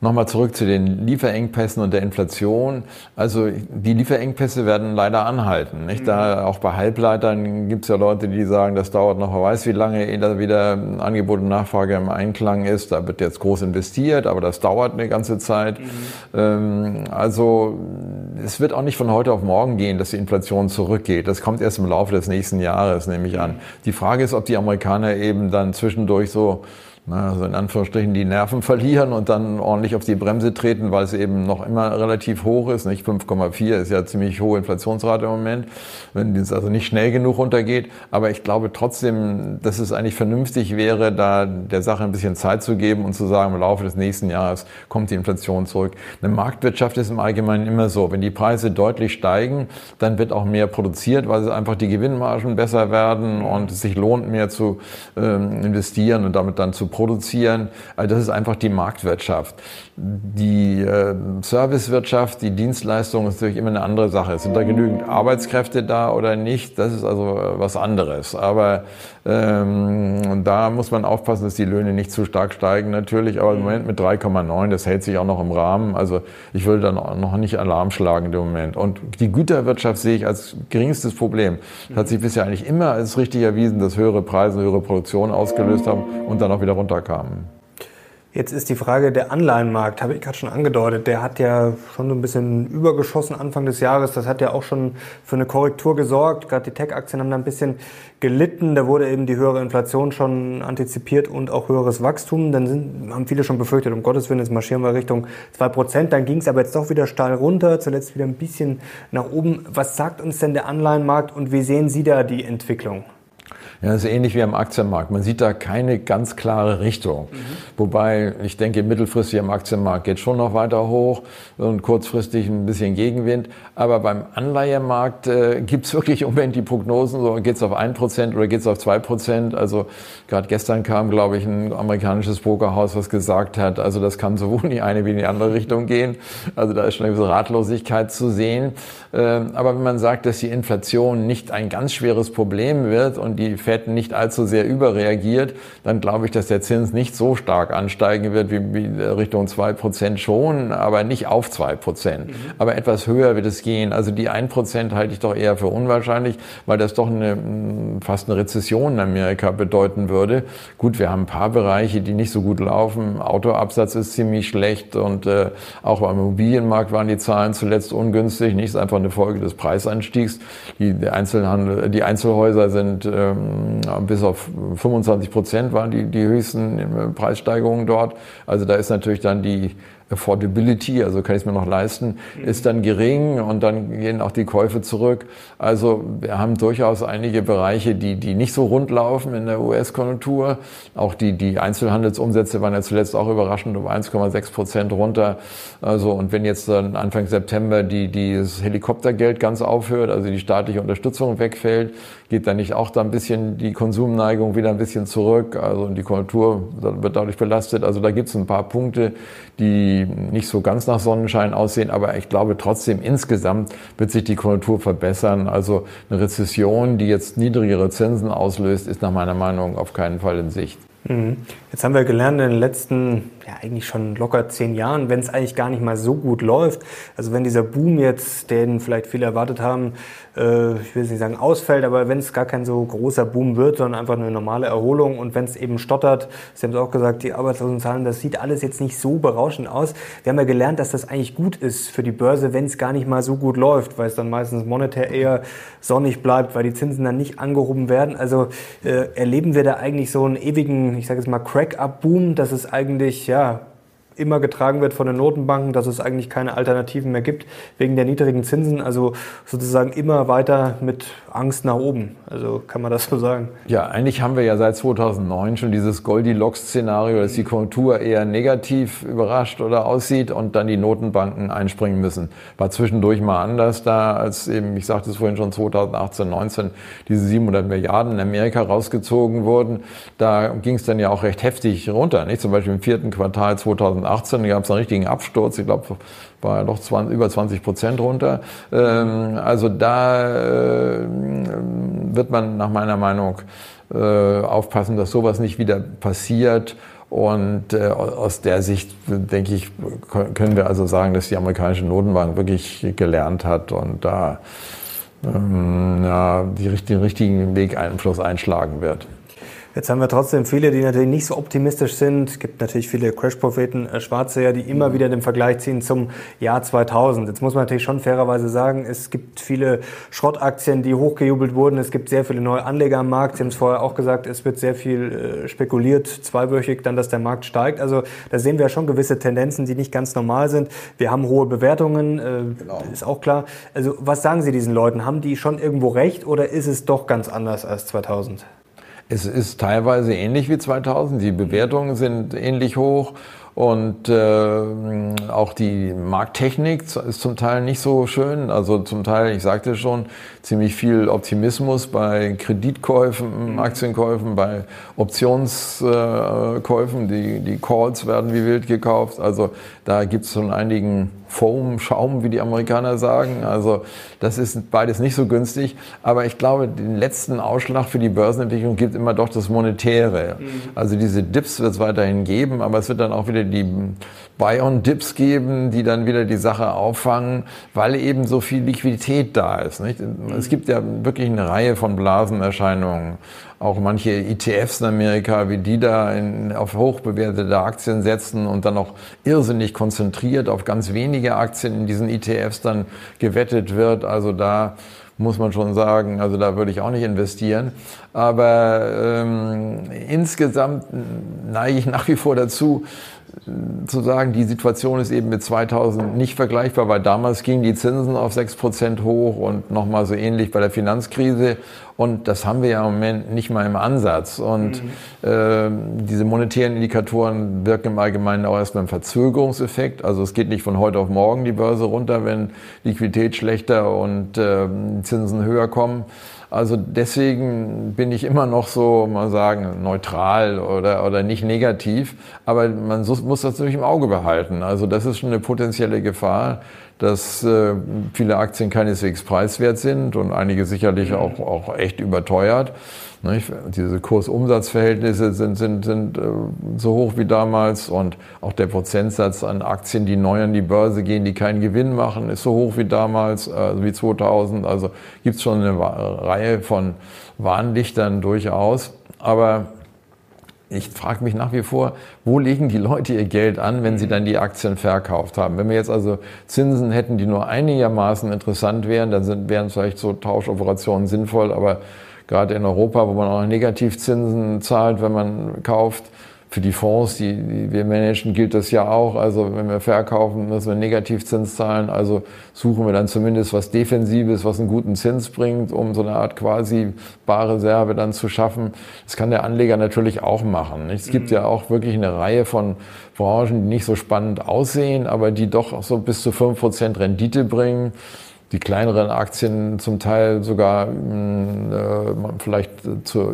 Nochmal zurück zu den Lieferengpässen und der Inflation. Also die Lieferengpässe werden leider anhalten. Nicht? Da mhm. auch bei Halbleitern gibt es ja Leute, die sagen, das dauert noch, wer weiß wie lange, ehe da wieder Angebot und Nachfrage im Einklang ist. Da wird jetzt groß investiert, aber das dauert eine ganze Zeit. Mhm. Ähm, also es wird auch nicht von heute auf morgen gehen, dass die Inflation zurückgeht. Das kommt erst im Laufe des nächsten Jahres, nehme ich an. Mhm. Die Frage ist, ob die Amerikaner eben dann zwischendurch so also in Anführungsstrichen die Nerven verlieren und dann ordentlich auf die Bremse treten, weil es eben noch immer relativ hoch ist. Nicht 5,4 ist ja ziemlich hohe Inflationsrate im Moment, wenn es also nicht schnell genug runtergeht. Aber ich glaube trotzdem, dass es eigentlich vernünftig wäre, da der Sache ein bisschen Zeit zu geben und zu sagen, im Laufe des nächsten Jahres kommt die Inflation zurück. Eine Marktwirtschaft ist im Allgemeinen immer so. Wenn die Preise deutlich steigen, dann wird auch mehr produziert, weil einfach die Gewinnmargen besser werden und es sich lohnt, mehr zu ähm, investieren und damit dann zu produzieren. Also das ist einfach die Marktwirtschaft. Die äh, Servicewirtschaft, die Dienstleistung ist natürlich immer eine andere Sache. Sind da genügend Arbeitskräfte da oder nicht? Das ist also äh, was anderes. Aber ähm, da muss man aufpassen, dass die Löhne nicht zu stark steigen natürlich. Aber im Moment mit 3,9, das hält sich auch noch im Rahmen. Also ich würde dann noch nicht Alarm schlagen im Moment. Und die Güterwirtschaft sehe ich als geringstes Problem. Das hat sich bisher eigentlich immer als richtig erwiesen, dass höhere Preise, höhere Produktion ausgelöst haben und dann auch wieder runter runterkamen. Jetzt ist die Frage der Anleihenmarkt, habe ich gerade schon angedeutet. Der hat ja schon so ein bisschen übergeschossen Anfang des Jahres. Das hat ja auch schon für eine Korrektur gesorgt. Gerade die Tech-Aktien haben da ein bisschen gelitten. Da wurde eben die höhere Inflation schon antizipiert und auch höheres Wachstum. Dann sind, haben viele schon befürchtet, um Gottes Willen, jetzt marschieren wir Richtung 2%. Dann ging es aber jetzt doch wieder steil runter, zuletzt wieder ein bisschen nach oben. Was sagt uns denn der Anleihenmarkt und wie sehen Sie da die Entwicklung? Ja, das ist ähnlich wie am Aktienmarkt. Man sieht da keine ganz klare Richtung. Mhm. Wobei ich denke, mittelfristig am Aktienmarkt geht schon noch weiter hoch und kurzfristig ein bisschen Gegenwind. Aber beim Anleihemarkt äh, gibt es wirklich im Moment die Prognosen, so geht es auf ein Prozent oder geht es auf zwei Prozent. Also gerade gestern kam, glaube ich, ein amerikanisches Pokerhaus, was gesagt hat, also das kann sowohl in die eine wie in die andere Richtung gehen. Also da ist schon eine gewisse Ratlosigkeit zu sehen. Ähm, aber wenn man sagt, dass die Inflation nicht ein ganz schweres Problem wird und die Fed nicht allzu sehr überreagiert, dann glaube ich, dass der Zins nicht so stark ansteigen wird wie, wie Richtung zwei Prozent schon, aber nicht auf zwei Prozent. Mhm. Aber etwas höher wird es gehen. Also die ein Prozent halte ich doch eher für unwahrscheinlich, weil das doch eine, fast eine Rezession in Amerika bedeuten würde. Gut, wir haben ein paar Bereiche, die nicht so gut laufen. Autoabsatz ist ziemlich schlecht und äh, auch beim Immobilienmarkt waren die Zahlen zuletzt ungünstig. Nicht einfach eine Folge des Preisanstiegs. Die, Einzelhandel, die Einzelhäuser sind ähm, bis auf 25 Prozent waren die, die höchsten Preissteigerungen dort. Also da ist natürlich dann die Affordability, also kann ich es mir noch leisten, ist dann gering und dann gehen auch die Käufe zurück. Also wir haben durchaus einige Bereiche, die, die nicht so rund laufen in der US-Konjunktur. Auch die, die Einzelhandelsumsätze waren ja zuletzt auch überraschend um 1,6 Prozent runter. Also und wenn jetzt dann Anfang September die, dieses Helikoptergeld ganz aufhört, also die staatliche Unterstützung wegfällt, geht dann nicht auch da ein bisschen die Konsumneigung wieder ein bisschen zurück. Also die Konjunktur wird dadurch belastet. Also da gibt es ein paar Punkte, die nicht so ganz nach Sonnenschein aussehen, aber ich glaube trotzdem insgesamt wird sich die Konjunktur verbessern. Also eine Rezession, die jetzt niedrigere Zinsen auslöst, ist nach meiner Meinung auf keinen Fall in Sicht. Mhm. Jetzt haben wir gelernt in den letzten, ja eigentlich schon locker zehn Jahren, wenn es eigentlich gar nicht mal so gut läuft, also wenn dieser Boom jetzt, den vielleicht viele erwartet haben, äh, ich will nicht sagen ausfällt, aber wenn es gar kein so großer Boom wird, sondern einfach eine normale Erholung und wenn es eben stottert, Sie haben es auch gesagt, die Arbeitslosenzahlen, das sieht alles jetzt nicht so berauschend aus. Wir haben ja gelernt, dass das eigentlich gut ist für die Börse, wenn es gar nicht mal so gut läuft, weil es dann meistens monetär eher sonnig bleibt, weil die Zinsen dann nicht angehoben werden. Also äh, erleben wir da eigentlich so einen ewigen, ich sage jetzt mal Crack-Up-Boom, dass es eigentlich ja trabalhar immer getragen wird von den Notenbanken, dass es eigentlich keine Alternativen mehr gibt wegen der niedrigen Zinsen. Also sozusagen immer weiter mit Angst nach oben. Also kann man das so sagen? Ja, eigentlich haben wir ja seit 2009 schon dieses Goldilocks-Szenario, dass die Konjunktur eher negativ überrascht oder aussieht und dann die Notenbanken einspringen müssen. War zwischendurch mal anders da, als eben, ich sagte es vorhin schon, 2018, 19 diese 700 Milliarden in Amerika rausgezogen wurden. Da ging es dann ja auch recht heftig runter. Nicht? Zum Beispiel im vierten Quartal 2018 2018 gab es einen richtigen Absturz. Ich glaube, war ja doch 20, über 20 Prozent runter. Ähm, also da äh, wird man nach meiner Meinung äh, aufpassen, dass sowas nicht wieder passiert. Und äh, aus der Sicht, denke ich, können wir also sagen, dass die amerikanische Notenbank wirklich gelernt hat und da ähm, ja, die, den richtigen Weg Einfluss einschlagen wird. Jetzt haben wir trotzdem viele, die natürlich nicht so optimistisch sind. Es gibt natürlich viele Crash-Propheten, äh, Schwarze, die immer wieder den Vergleich ziehen zum Jahr 2000. Jetzt muss man natürlich schon fairerweise sagen, es gibt viele Schrottaktien, die hochgejubelt wurden. Es gibt sehr viele neue Anleger am Markt. Sie haben es vorher auch gesagt, es wird sehr viel äh, spekuliert, zweiwöchig dann, dass der Markt steigt. Also da sehen wir schon gewisse Tendenzen, die nicht ganz normal sind. Wir haben hohe Bewertungen, äh, genau. ist auch klar. Also was sagen Sie diesen Leuten? Haben die schon irgendwo recht oder ist es doch ganz anders als 2000? Es ist teilweise ähnlich wie 2000. Die Bewertungen sind ähnlich hoch und äh, auch die Markttechnik ist zum Teil nicht so schön. Also zum Teil, ich sagte schon, ziemlich viel Optimismus bei Kreditkäufen, mhm. Aktienkäufen, bei Optionskäufen. Die, die Calls werden wie wild gekauft. Also da gibt es schon einigen Foam, Schaum, wie die Amerikaner sagen. Also das ist beides nicht so günstig. Aber ich glaube, den letzten Ausschlag für die Börsenentwicklung gibt immer doch das Monetäre. Mhm. Also diese Dips wird es weiterhin geben, aber es wird dann auch wieder die Buy-on-Dips geben, die dann wieder die Sache auffangen, weil eben so viel Liquidität da ist. Nicht? Es gibt ja wirklich eine Reihe von Blasenerscheinungen. Auch manche ETFs in Amerika, wie die da in, auf hochbewertete Aktien setzen und dann auch irrsinnig konzentriert auf ganz wenige Aktien in diesen ETFs dann gewettet wird. Also da muss man schon sagen, also da würde ich auch nicht investieren. Aber ähm, insgesamt neige ich nach wie vor dazu, zu sagen, die Situation ist eben mit 2000 nicht vergleichbar, weil damals gingen die Zinsen auf 6% hoch und nochmal so ähnlich bei der Finanzkrise. Und das haben wir ja im Moment nicht mal im Ansatz. Und mhm. äh, diese monetären Indikatoren wirken im Allgemeinen auch erstmal im Verzögerungseffekt. Also es geht nicht von heute auf morgen die Börse runter, wenn Liquidität schlechter und äh, Zinsen höher kommen. Also deswegen bin ich immer noch so, mal sagen, neutral oder, oder nicht negativ. Aber man muss das natürlich im Auge behalten. Also das ist schon eine potenzielle Gefahr, dass äh, viele Aktien keineswegs preiswert sind und einige sicherlich auch, auch echt überteuert. Diese Kursumsatzverhältnisse sind, sind, sind äh, so hoch wie damals und auch der Prozentsatz an Aktien, die neu an die Börse gehen, die keinen Gewinn machen, ist so hoch wie damals, äh, wie 2000. Also gibt es schon eine Reihe von Warnlichtern durchaus. Aber ich frage mich nach wie vor, wo legen die Leute ihr Geld an, wenn sie dann die Aktien verkauft haben? Wenn wir jetzt also Zinsen hätten, die nur einigermaßen interessant wären, dann sind, wären vielleicht so Tauschoperationen sinnvoll, aber gerade in Europa, wo man auch Negativzinsen zahlt, wenn man kauft. Für die Fonds, die, die wir managen, gilt das ja auch. Also wenn wir verkaufen, müssen wir Negativzins zahlen. Also suchen wir dann zumindest was Defensives, was einen guten Zins bringt, um so eine Art quasi Barreserve dann zu schaffen. Das kann der Anleger natürlich auch machen. Es gibt mhm. ja auch wirklich eine Reihe von Branchen, die nicht so spannend aussehen, aber die doch so bis zu fünf Prozent Rendite bringen die kleineren Aktien zum Teil sogar mm, äh, vielleicht zu,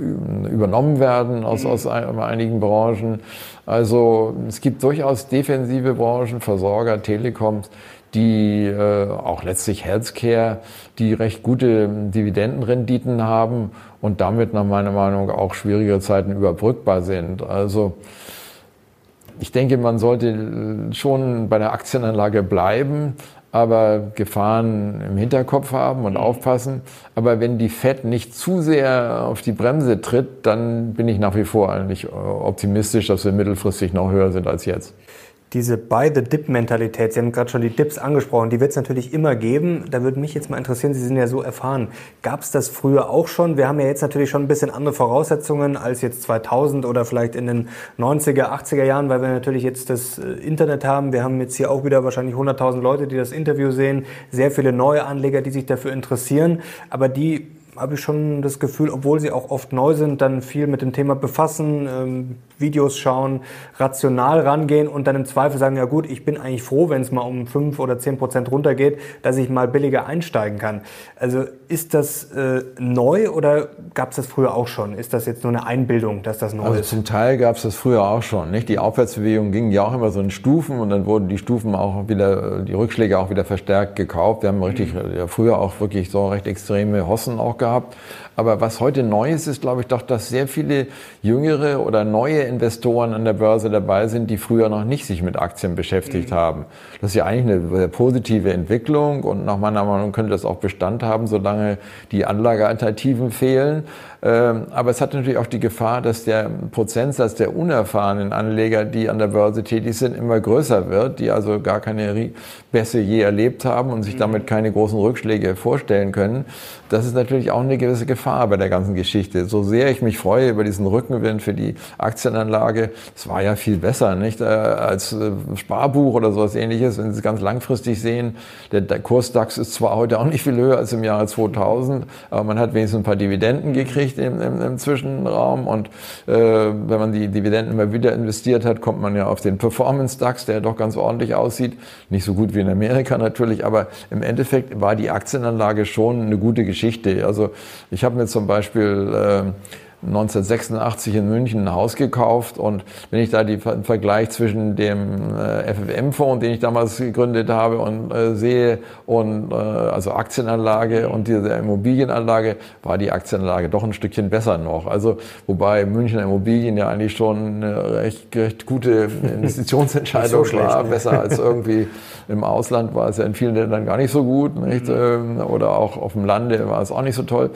übernommen werden aus, mhm. aus einigen Branchen. Also es gibt durchaus defensive Branchen, Versorger, Telekoms, die äh, auch letztlich Healthcare, die recht gute Dividendenrenditen haben und damit nach meiner Meinung auch schwierige Zeiten überbrückbar sind. Also ich denke, man sollte schon bei der Aktienanlage bleiben, aber Gefahren im Hinterkopf haben und aufpassen. Aber wenn die Fed nicht zu sehr auf die Bremse tritt, dann bin ich nach wie vor eigentlich optimistisch, dass wir mittelfristig noch höher sind als jetzt diese Buy-the-Dip-Mentalität, Sie haben gerade schon die Dips angesprochen, die wird es natürlich immer geben. Da würde mich jetzt mal interessieren, Sie sind ja so erfahren. Gab es das früher auch schon? Wir haben ja jetzt natürlich schon ein bisschen andere Voraussetzungen als jetzt 2000 oder vielleicht in den 90er, 80er Jahren, weil wir natürlich jetzt das äh, Internet haben. Wir haben jetzt hier auch wieder wahrscheinlich 100.000 Leute, die das Interview sehen, sehr viele neue Anleger, die sich dafür interessieren. Aber die habe ich schon das Gefühl, obwohl sie auch oft neu sind, dann viel mit dem Thema befassen, ähm, Videos schauen, rational rangehen und dann im Zweifel sagen, ja gut, ich bin eigentlich froh, wenn es mal um fünf oder zehn Prozent runtergeht, dass ich mal billiger einsteigen kann. Also ist das äh, neu oder gab es das früher auch schon? Ist das jetzt nur eine Einbildung, dass das neu also ist? Zum Teil gab es das früher auch schon. Nicht? Die Aufwärtsbewegung ging ja auch immer so in Stufen und dann wurden die Stufen auch wieder, die Rückschläge auch wieder verstärkt gekauft. Wir haben richtig, mhm. ja, früher auch wirklich so recht extreme Hossen auch gehabt. Aber was heute neu ist, ist, glaube ich, doch, dass sehr viele jüngere oder neue Investoren an der Börse dabei sind, die früher noch nicht sich mit Aktien beschäftigt mhm. haben. Das ist ja eigentlich eine sehr positive Entwicklung und nach meiner Meinung könnte das auch Bestand haben, solange die Anlagealternativen fehlen. Ähm, aber es hat natürlich auch die Gefahr, dass der Prozentsatz der unerfahrenen Anleger, die an der Börse tätig sind, immer größer wird, die also gar keine Bässe je erlebt haben und sich mhm. damit keine großen Rückschläge vorstellen können. Das ist natürlich auch eine gewisse Gefahr bei der ganzen Geschichte. So sehr ich mich freue über diesen Rückenwind für die Aktienanlage, es war ja viel besser, nicht äh, als äh, Sparbuch oder sowas ähnliches, wenn Sie es ganz langfristig sehen. Der, Kurs DAX ist zwar heute auch nicht viel höher als im Jahre 2000, aber man hat wenigstens ein paar Dividenden gekriegt im, im, im Zwischenraum. Und äh, wenn man die Dividenden immer wieder investiert hat, kommt man ja auf den Performance DAX, der doch ganz ordentlich aussieht. Nicht so gut wie in Amerika natürlich, aber im Endeffekt war die Aktienanlage schon eine gute Geschichte. Also ich habe mir zum Beispiel äh, 1986 in München ein Haus gekauft und wenn ich da den Vergleich zwischen dem äh, FFM-Fonds, den ich damals gegründet habe und äh, sehe und äh, also Aktienanlage und dieser Immobilienanlage, war die Aktienanlage doch ein Stückchen besser noch. Also wobei Münchner Immobilien ja eigentlich schon eine recht, recht gute Investitionsentscheidung so war, besser als irgendwie im Ausland war es ja in vielen Ländern gar nicht so gut, nicht? Mhm. Ähm, oder auch auf dem Lande war es auch nicht so toll.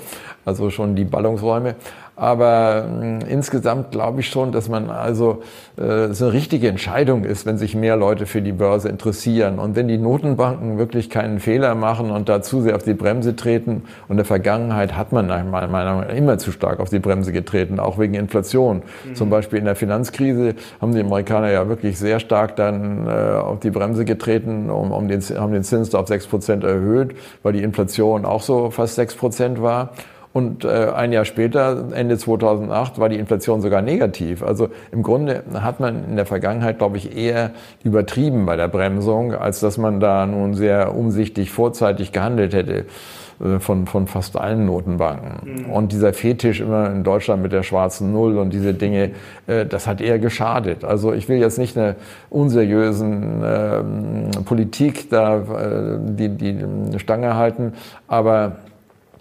Also schon die Ballungsräume. Aber mh, insgesamt glaube ich schon, dass man also äh, so eine richtige Entscheidung ist, wenn sich mehr Leute für die Börse interessieren. Und wenn die Notenbanken wirklich keinen Fehler machen und da zu sehr auf die Bremse treten, und in der Vergangenheit hat man nach meiner Meinung nach immer zu stark auf die Bremse getreten, auch wegen Inflation. Mhm. Zum Beispiel in der Finanzkrise haben die Amerikaner ja wirklich sehr stark dann äh, auf die Bremse getreten, um, um den, haben den Zins auf sechs Prozent erhöht, weil die Inflation auch so fast sechs Prozent war. Und äh, ein Jahr später, Ende 2008, war die Inflation sogar negativ. Also im Grunde hat man in der Vergangenheit, glaube ich, eher übertrieben bei der Bremsung, als dass man da nun sehr umsichtig vorzeitig gehandelt hätte äh, von, von fast allen Notenbanken. Mhm. Und dieser Fetisch immer in Deutschland mit der schwarzen Null und diese Dinge, äh, das hat eher geschadet. Also ich will jetzt nicht eine unseriösen äh, Politik da äh, die, die Stange halten, aber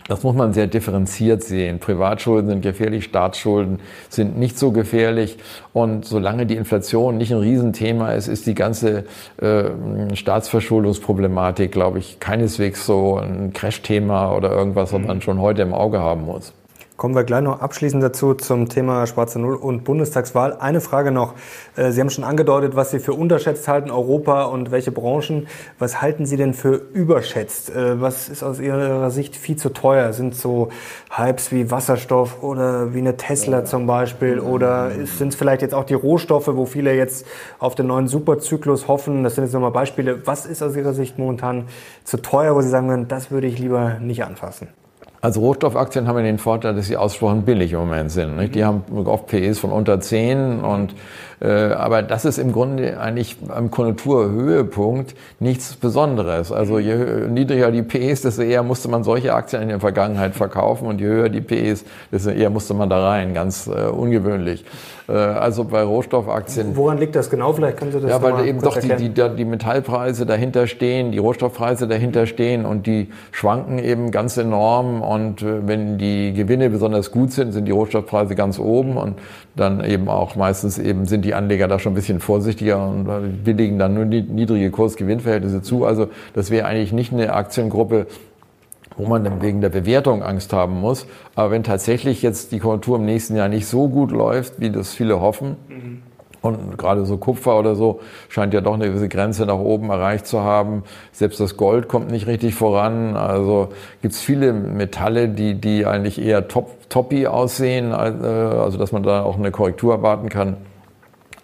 das muss man sehr differenziert sehen. Privatschulden sind gefährlich, Staatsschulden sind nicht so gefährlich. Und solange die Inflation nicht ein Riesenthema ist, ist die ganze äh, Staatsverschuldungsproblematik, glaube ich, keineswegs so ein Crash-Thema oder irgendwas, was man schon heute im Auge haben muss. Kommen wir gleich noch abschließend dazu zum Thema Schwarze Null und Bundestagswahl. Eine Frage noch. Äh, Sie haben schon angedeutet, was Sie für unterschätzt halten, Europa und welche Branchen. Was halten Sie denn für überschätzt? Äh, was ist aus Ihrer Sicht viel zu teuer? Sind so Hypes wie Wasserstoff oder wie eine Tesla zum Beispiel? Oder sind es vielleicht jetzt auch die Rohstoffe, wo viele jetzt auf den neuen Superzyklus hoffen? Das sind jetzt nochmal Beispiele. Was ist aus Ihrer Sicht momentan zu teuer, wo Sie sagen würden, das würde ich lieber nicht anfassen? Also Rohstoffaktien haben ja den Vorteil, dass sie ausgesprochen billig im Moment sind. Nicht? Die haben oft PEs von unter 10 und aber das ist im Grunde eigentlich am Konjunkturhöhepunkt nichts Besonderes. Also je niedriger die Ps, desto eher musste man solche Aktien in der Vergangenheit verkaufen und je höher die Ps, desto eher musste man da rein. Ganz äh, ungewöhnlich. Äh, also bei Rohstoffaktien. Woran liegt das genau? Vielleicht können Sie das Ja, weil eben doch die, die, die Metallpreise dahinter stehen, die Rohstoffpreise dahinter stehen und die schwanken eben ganz enorm. Und äh, wenn die Gewinne besonders gut sind, sind die Rohstoffpreise ganz oben und dann eben auch meistens eben sind die Anleger da schon ein bisschen vorsichtiger und äh, billigen dann nur niedrige Kurs-Gewinn-Verhältnisse zu. Also das wäre eigentlich nicht eine Aktiengruppe, wo man dann wegen der Bewertung Angst haben muss. Aber wenn tatsächlich jetzt die Konjunktur im nächsten Jahr nicht so gut läuft, wie das viele hoffen. Und gerade so Kupfer oder so scheint ja doch eine gewisse Grenze nach oben erreicht zu haben. Selbst das Gold kommt nicht richtig voran. Also gibt es viele Metalle, die, die eigentlich eher top, toppy aussehen, äh, also dass man da auch eine Korrektur erwarten kann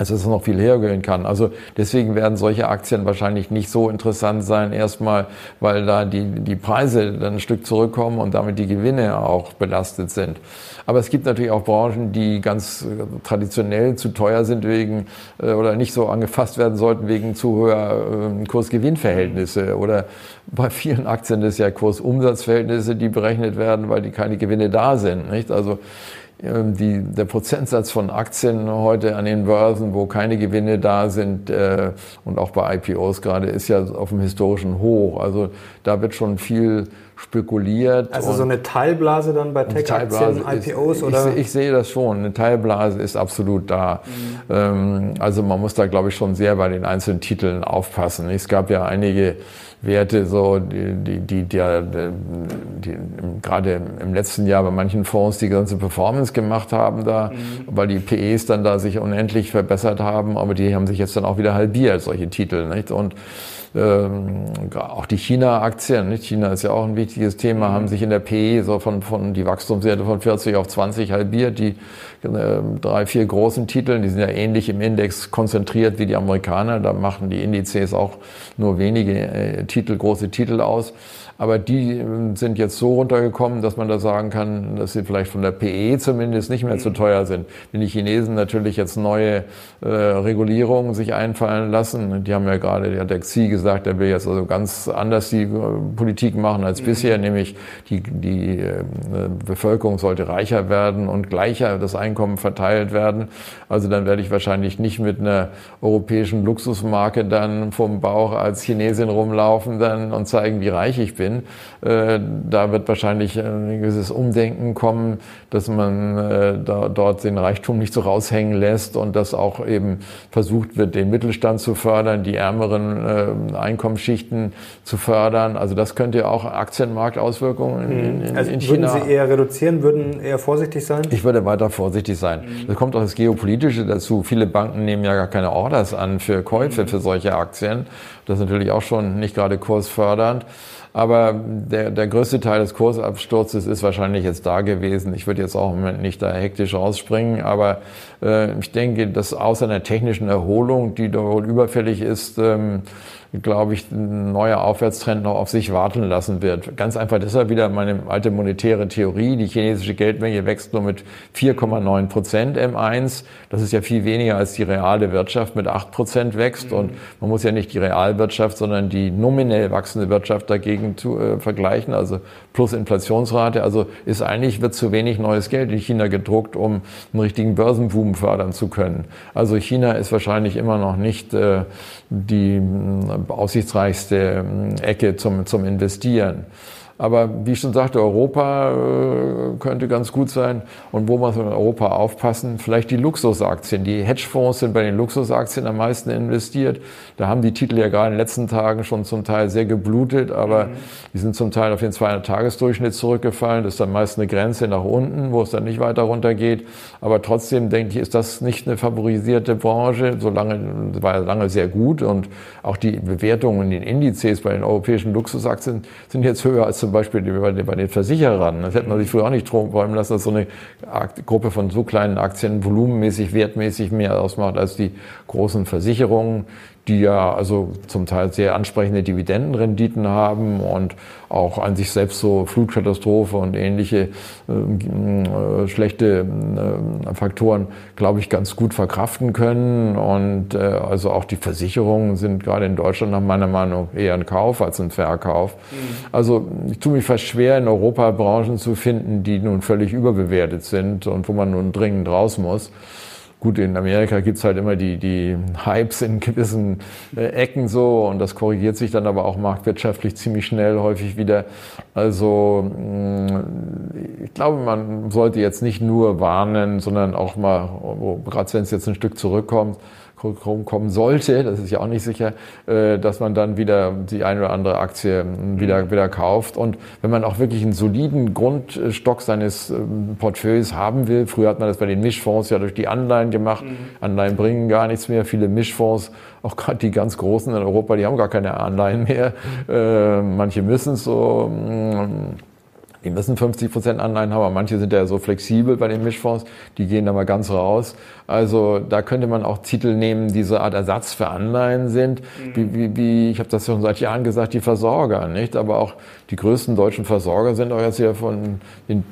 als dass es noch viel höher gehen kann. Also deswegen werden solche Aktien wahrscheinlich nicht so interessant sein, erstmal, weil da die, die Preise dann ein Stück zurückkommen und damit die Gewinne auch belastet sind. Aber es gibt natürlich auch Branchen, die ganz traditionell zu teuer sind wegen äh, oder nicht so angefasst werden sollten wegen zu hoher äh, Kurs-Gewinn-Verhältnisse. Oder bei vielen Aktien ist ja Kurs-Umsatz-Verhältnisse, die berechnet werden, weil die keine Gewinne da sind. Nicht? Also ähm, die, der Prozentsatz von Aktien heute an den Börsen, wo keine Gewinne da sind äh, und auch bei IPOs gerade, ist ja auf dem historischen Hoch. Also da wird schon viel spekuliert. Also so eine Teilblase dann bei Tech-Aktien, IPOs ist, oder? Ich, ich, sehe das schon. Eine Teilblase ist absolut da. Mhm. Ähm, also man muss da, glaube ich, schon sehr bei den einzelnen Titeln aufpassen. Es gab ja einige Werte, so die, die, die, die, die gerade im letzten Jahr bei manchen Fonds die ganze Performance gemacht haben da, mhm. weil die PEs dann da sich unendlich verbessert haben, aber die haben sich jetzt dann auch wieder halbiert, solche Titel, nicht? Und auch die China-Aktien, nicht? China ist ja auch ein wichtiges Thema, haben sich in der PE so von, von die Wachstumswerte von 40 auf 20 halbiert. Die äh, drei, vier großen Titeln, die sind ja ähnlich im Index konzentriert wie die Amerikaner. Da machen die Indizes auch nur wenige äh, Titel, große Titel aus. Aber die ähm, sind jetzt so runtergekommen, dass man da sagen kann, dass sie vielleicht von der PE zumindest nicht mehr zu mhm. teuer sind. Wenn die Chinesen natürlich jetzt neue äh, Regulierungen sich einfallen lassen, die haben ja gerade, der hat der Xi gesagt, der will jetzt also ganz anders die äh, Politik machen als mhm. bisher, nämlich die, die äh, Bevölkerung sollte reicher werden und gleicher das Einkommen verteilt werden. Also dann werde ich wahrscheinlich nicht mit einer europäischen Luxusmarke dann vom Bauch als Chinesin rumlaufen dann und zeigen, wie reich ich bin bin. Äh, da wird wahrscheinlich ein gewisses Umdenken kommen, dass man äh, da, dort den Reichtum nicht so raushängen lässt und dass auch eben versucht wird, den Mittelstand zu fördern, die ärmeren äh, Einkommensschichten zu fördern. Also das könnte ja auch Aktienmarktauswirkungen in, in, also in China. Würden Sie eher reduzieren, würden eher vorsichtig sein? Ich würde weiter vorsichtig sein. Mhm. Es kommt auch das Geopolitische dazu. Viele Banken nehmen ja gar keine Orders an für Käufe mhm. für solche Aktien. Das ist natürlich auch schon nicht gerade kursfördernd. Aber der, der größte Teil des Kursabsturzes ist wahrscheinlich jetzt da gewesen. Ich würde jetzt auch nicht da hektisch rausspringen, aber äh, ich denke, dass außer einer technischen Erholung, die da wohl überfällig ist, ähm, glaube ich, ein neuer Aufwärtstrend noch auf sich warten lassen wird. Ganz einfach deshalb wieder meine alte monetäre Theorie. Die chinesische Geldmenge wächst nur mit 4,9 Prozent M1. Das ist ja viel weniger als die reale Wirtschaft mit 8 Prozent wächst. Und man muss ja nicht die Realwirtschaft, sondern die nominell wachsende Wirtschaft dagegen zu, äh, vergleichen. Also plus Inflationsrate. Also ist eigentlich, wird zu wenig neues Geld in China gedruckt, um einen richtigen Börsenboom fördern zu können. Also China ist wahrscheinlich immer noch nicht äh, die aussichtsreichste äh, Ecke zum, zum Investieren. Aber wie ich schon sagte, Europa äh, könnte ganz gut sein. Und wo muss man in Europa aufpassen? Vielleicht die Luxusaktien. Die Hedgefonds sind bei den Luxusaktien am meisten investiert. Da haben die Titel ja gerade in den letzten Tagen schon zum Teil sehr geblutet, aber mhm. die sind zum Teil auf den 200-Tagesdurchschnitt zurückgefallen. Das ist dann meist eine Grenze nach unten, wo es dann nicht weiter runtergeht. Aber trotzdem denke ich, ist das nicht eine favorisierte Branche. Solange, war lange sehr gut und auch die Bewertungen in den Indizes bei den europäischen Luxusaktien sind jetzt höher als zum Beispiel bei den Versicherern. Das hätte man sich früher auch nicht träumen lassen, dass so eine Gruppe von so kleinen Aktien volumenmäßig, wertmäßig mehr ausmacht als die großen Versicherungen, die ja also zum Teil sehr ansprechende Dividendenrenditen haben und auch an sich selbst so Flutkatastrophe und ähnliche äh, schlechte äh, Faktoren, glaube ich, ganz gut verkraften können. Und äh, also auch die Versicherungen sind gerade in Deutschland nach meiner Meinung eher ein Kauf als ein Verkauf. Mhm. Also ich tue mich fast schwer, in Europa Branchen zu finden, die nun völlig überbewertet sind und wo man nun dringend raus muss. Gut, in Amerika gibt's halt immer die, die Hypes in gewissen äh, Ecken so und das korrigiert sich dann aber auch marktwirtschaftlich ziemlich schnell häufig wieder. Also mh, mm, ich glaube, man sollte jetzt nicht nur warnen, sondern auch mal, gerade wenn es jetzt ein Stück zurückkommt, kommen sollte, das ist ja auch nicht sicher, äh, dass man dann wieder die eine oder andere Aktie ähm, wieder, mhm. wieder kauft. Und wenn man auch wirklich einen soliden Grundstock seines ähm, Portfolios haben will, früher hat man das bei den Mischfonds ja durch die Anleihen gemacht. Mhm. Anleihen bringen gar nichts mehr. Viele Mischfonds, auch gerade die ganz großen in Europa, die haben gar keine Anleihen mehr. Mhm. Äh, manche müssen es so. Die müssen 50 Prozent Anleihen haben, aber manche sind ja so flexibel bei den Mischfonds, die gehen da mal ganz raus. Also da könnte man auch Titel nehmen, die so eine Art Ersatz für Anleihen sind, mhm. wie, wie, wie, ich habe das schon seit Jahren gesagt, die Versorger, nicht? Aber auch die größten deutschen Versorger sind auch jetzt hier von den,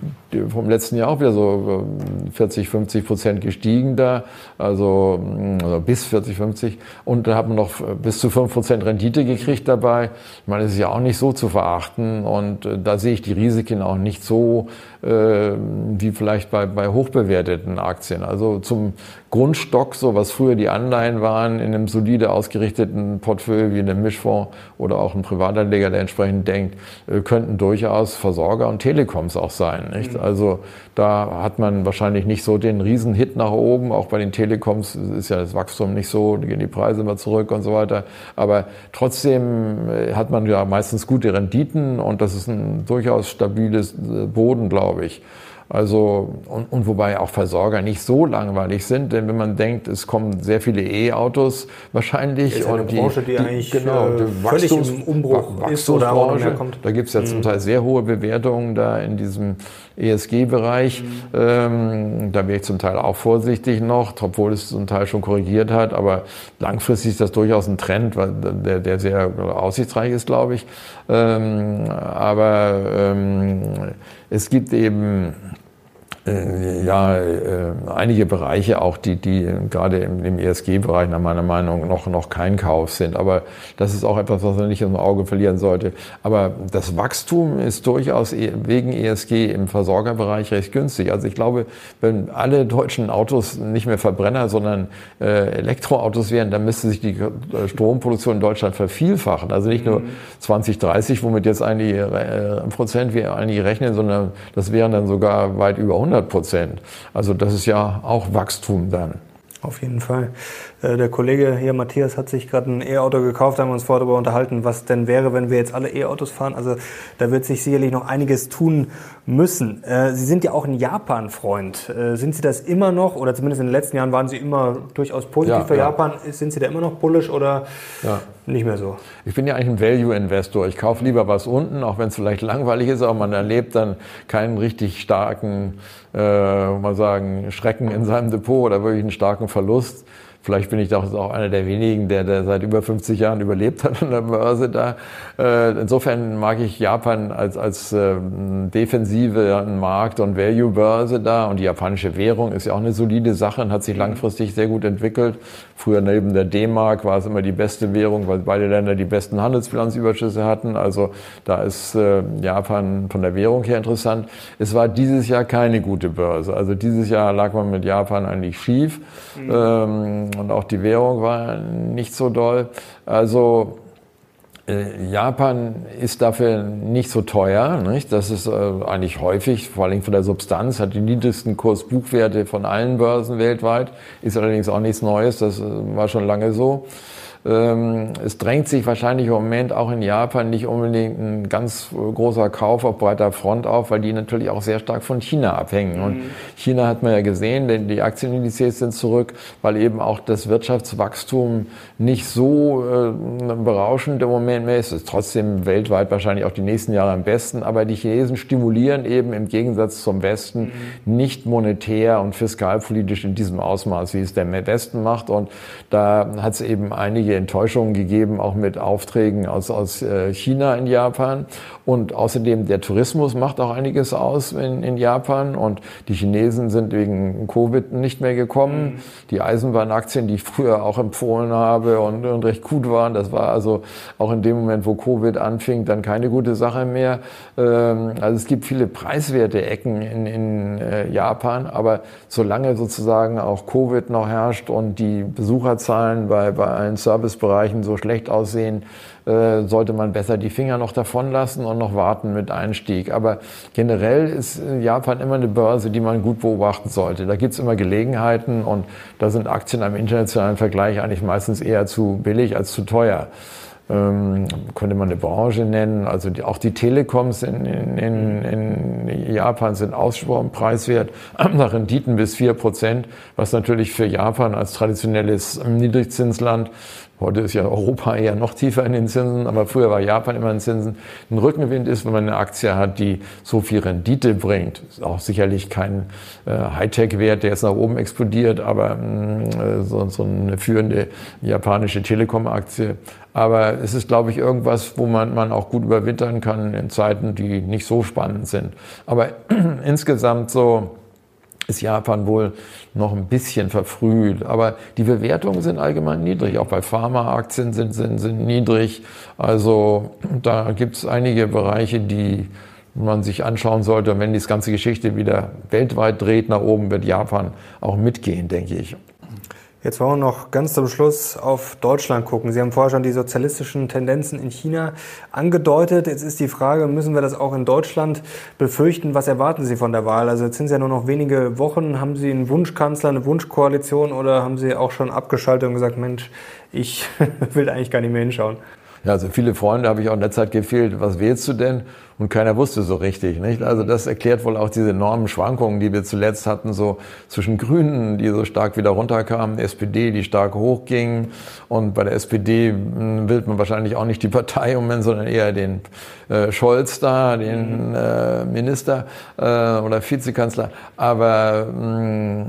vom letzten Jahr auch wieder so 40, 50 Prozent gestiegen da, also, also bis 40, 50 und da hat man noch bis zu 5 Prozent Rendite gekriegt dabei. Ich meine, das ist ja auch nicht so zu verachten und äh, da sehe ich die Risiken auch nicht so äh, wie vielleicht bei, bei hochbewerteten Aktien. Also zum Grundstock, so was früher die Anleihen waren, in einem solide ausgerichteten Portfolio wie in einem Mischfonds oder auch ein Privatanleger, der entsprechend denkt, äh, könnten durchaus Versorger und Telekoms auch sein. Nicht? Mhm. Also da hat man wahrscheinlich nicht so den Riesenhit nach oben. Auch bei den Telekoms ist ja das Wachstum nicht so, da gehen die Preise immer zurück und so weiter. Aber trotzdem äh, hat man ja meistens gute Renditen und das ist ein durchaus stabiles äh, Boden, glaube ich. Also, und, und wobei auch Versorger nicht so langweilig sind, denn wenn man denkt, es kommen sehr viele E-Autos wahrscheinlich. Ist und eine Branche, die, die eigentlich genau, äh, die völlig Wachstums, im Umbruch ist oder auch mehr kommt. Da gibt es ja mhm. zum Teil sehr hohe Bewertungen da in diesem ESG-Bereich. Mhm. Ähm, da wäre ich zum Teil auch vorsichtig noch, obwohl es zum Teil schon korrigiert hat. Aber langfristig ist das durchaus ein Trend, der, der sehr aussichtsreich ist, glaube ich. Ähm, aber ähm, es gibt eben ja, äh, einige Bereiche auch, die, die gerade im, im ESG-Bereich nach meiner Meinung noch, noch kein Kauf sind. Aber das ist auch etwas, was man nicht aus dem Auge verlieren sollte. Aber das Wachstum ist durchaus e, wegen ESG im Versorgerbereich recht günstig. Also ich glaube, wenn alle deutschen Autos nicht mehr Verbrenner, sondern äh, Elektroautos wären, dann müsste sich die äh, Stromproduktion in Deutschland vervielfachen. Also nicht nur 2030, mhm. womit jetzt einige äh, Prozent wir einige rechnen, sondern das wären dann sogar weit über 100 100 Prozent. Also das ist ja auch Wachstum dann. Auf jeden Fall. Äh, der Kollege hier, Matthias, hat sich gerade ein E-Auto gekauft, haben wir uns vorher darüber unterhalten, was denn wäre, wenn wir jetzt alle E-Autos fahren. Also da wird sich sicherlich noch einiges tun müssen. Äh, Sie sind ja auch ein Japan-Freund. Äh, sind Sie das immer noch, oder zumindest in den letzten Jahren waren Sie immer durchaus positiv ja, für ja. Japan? Sind Sie da immer noch bullish oder ja. nicht mehr so? Ich bin ja eigentlich ein Value-Investor. Ich kaufe lieber was unten, auch wenn es vielleicht langweilig ist, aber man erlebt dann keinen richtig starken, äh, mal sagen, Schrecken in seinem Depot oder wirklich einen starken Verlust. Vielleicht bin ich doch auch einer der wenigen, der, der seit über 50 Jahren überlebt hat an der Börse da. Äh, insofern mag ich Japan als, als ähm, defensive Markt- und Value-Börse da. Und die japanische Währung ist ja auch eine solide Sache und hat sich langfristig sehr gut entwickelt. Früher neben der D-Mark war es immer die beste Währung, weil beide Länder die besten Handelsbilanzüberschüsse hatten. Also da ist äh, Japan von der Währung her interessant. Es war dieses Jahr keine gute Börse. Also dieses Jahr lag man mit Japan eigentlich schief. Mhm. Ähm, und auch die Währung war nicht so doll. Also äh, Japan ist dafür nicht so teuer. Nicht? Das ist äh, eigentlich häufig, vor allem von der Substanz, hat die niedrigsten Kursbuchwerte von allen Börsen weltweit. Ist allerdings auch nichts Neues, das äh, war schon lange so. Ähm, es drängt sich wahrscheinlich im Moment auch in Japan nicht unbedingt ein ganz großer Kauf auf breiter Front auf, weil die natürlich auch sehr stark von China abhängen. Mhm. Und China hat man ja gesehen, denn die Aktienindizes sind zurück, weil eben auch das Wirtschaftswachstum nicht so äh, berauschend im Moment mehr ist. Es ist trotzdem weltweit wahrscheinlich auch die nächsten Jahre am besten, aber die Chinesen stimulieren eben im Gegensatz zum Westen mhm. nicht monetär und fiskalpolitisch in diesem Ausmaß, wie es der Westen macht. Und da hat es eben einige einige Enttäuschungen gegeben, auch mit Aufträgen aus, aus äh, China in Japan. Und außerdem der Tourismus macht auch einiges aus in, in Japan und die Chinesen sind wegen Covid nicht mehr gekommen. Mhm. Die Eisenbahnaktien, die ich früher auch empfohlen habe und, und recht gut waren, das war also auch in dem Moment, wo Covid anfing, dann keine gute Sache mehr. Ähm, also es gibt viele preiswerte Ecken in, in äh, Japan, aber solange sozusagen auch Covid noch herrscht und die Besucherzahlen bei, bei allen Servicebereichen so schlecht aussehen, äh, sollte man besser die Finger noch davon lassen und noch warten mit Einstieg. Aber generell ist Japan immer eine Börse, die man gut beobachten sollte. Da gibt es immer Gelegenheiten und da sind Aktien am internationalen Vergleich eigentlich meistens eher zu billig als zu teuer ähm, könnte man eine Branche nennen. Also die, auch die Telekoms in, in, in, Japan sind ausgesprochen preiswert, nach Renditen bis vier Prozent, was natürlich für Japan als traditionelles Niedrigzinsland Heute ist ja Europa eher noch tiefer in den Zinsen, aber früher war Japan immer in Zinsen. Ein Rückenwind ist, wenn man eine Aktie hat, die so viel Rendite bringt. Ist auch sicherlich kein äh, Hightech-Wert, der jetzt nach oben explodiert, aber mh, äh, so, so eine führende japanische Telekom-Aktie. Aber es ist, glaube ich, irgendwas, wo man, man auch gut überwintern kann in Zeiten, die nicht so spannend sind. Aber insgesamt so ist Japan wohl noch ein bisschen verfrüht. Aber die Bewertungen sind allgemein niedrig. Auch bei Pharmaaktien sind, sind, sind niedrig. Also da gibt es einige Bereiche, die man sich anschauen sollte. Und wenn die ganze Geschichte wieder weltweit dreht nach oben, wird Japan auch mitgehen, denke ich. Jetzt wollen wir noch ganz zum Schluss auf Deutschland gucken. Sie haben vorher schon die sozialistischen Tendenzen in China angedeutet. Jetzt ist die Frage, müssen wir das auch in Deutschland befürchten? Was erwarten Sie von der Wahl? Also jetzt sind es ja nur noch wenige Wochen. Haben Sie einen Wunschkanzler, eine Wunschkoalition oder haben Sie auch schon abgeschaltet und gesagt, Mensch, ich will eigentlich gar nicht mehr hinschauen? Ja, also viele Freunde habe ich auch in der Zeit gefehlt. Was wählst du denn? Und keiner wusste so richtig, nicht? Also das erklärt wohl auch diese enormen Schwankungen, die wir zuletzt hatten, so zwischen Grünen, die so stark wieder runterkamen, SPD, die stark hochgingen. Und bei der SPD hm, will man wahrscheinlich auch nicht die Partei umnennen, sondern eher den äh, Scholz da, den äh, Minister äh, oder Vizekanzler. Aber mh, hm,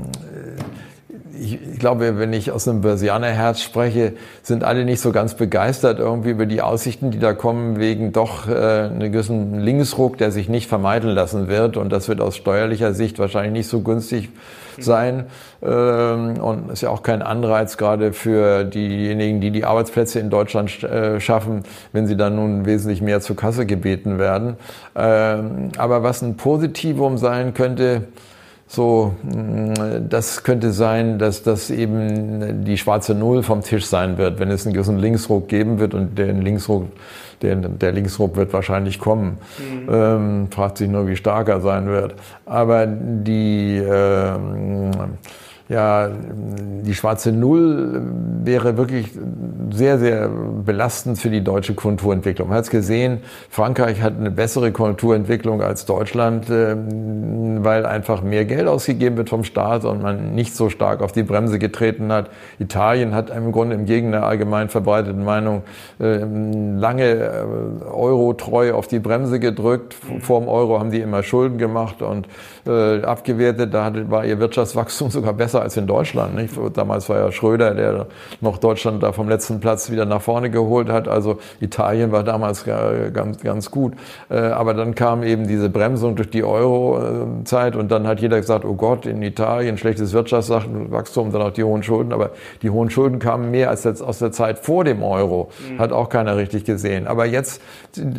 ich, ich, glaube, wenn ich aus einem Börsianerherz spreche, sind alle nicht so ganz begeistert irgendwie über die Aussichten, die da kommen, wegen doch äh, einem gewissen Linksruck, der sich nicht vermeiden lassen wird. Und das wird aus steuerlicher Sicht wahrscheinlich nicht so günstig sein. Ähm, und ist ja auch kein Anreiz gerade für diejenigen, die die Arbeitsplätze in Deutschland äh, schaffen, wenn sie dann nun wesentlich mehr zur Kasse gebeten werden. Ähm, aber was ein Positivum sein könnte, so, mm, das könnte sein, dass das eben die schwarze Null vom Tisch sein wird, wenn es einen gewissen Linksruck geben wird und den Linksruck, der, der Linksruck wird wahrscheinlich kommen. Mhm. Ähm, fragt sich nur, wie stark er sein wird. Aber die, ähm, ja, die schwarze Null wäre wirklich sehr, sehr belastend für die deutsche Konjunkturentwicklung. Man hat es gesehen, Frankreich hat eine bessere Konjunkturentwicklung als Deutschland, ähm, weil einfach mehr Geld ausgegeben wird vom Staat und man nicht so stark auf die Bremse getreten hat. Italien hat im Grunde im Gegenteil der allgemein verbreiteten Meinung ähm, lange äh, Euro treu auf die Bremse gedrückt. Vor dem Euro haben die immer Schulden gemacht und äh, abgewertet. Da war ihr Wirtschaftswachstum sogar besser als in Deutschland. Nicht? Damals war ja Schröder, der noch Deutschland da vom letzten Platz wieder nach vorne geholt hat. Also Italien war damals ganz, ganz gut. Äh, aber dann kam eben diese Bremsung durch die Euro-Zeit und dann hat jeder gesagt, oh Gott, in Italien schlechtes Wirtschaftswachstum, dann auch die hohen Schulden. Aber die hohen Schulden kamen mehr als jetzt aus der Zeit vor dem Euro. Mhm. Hat auch keiner richtig gesehen. Aber jetzt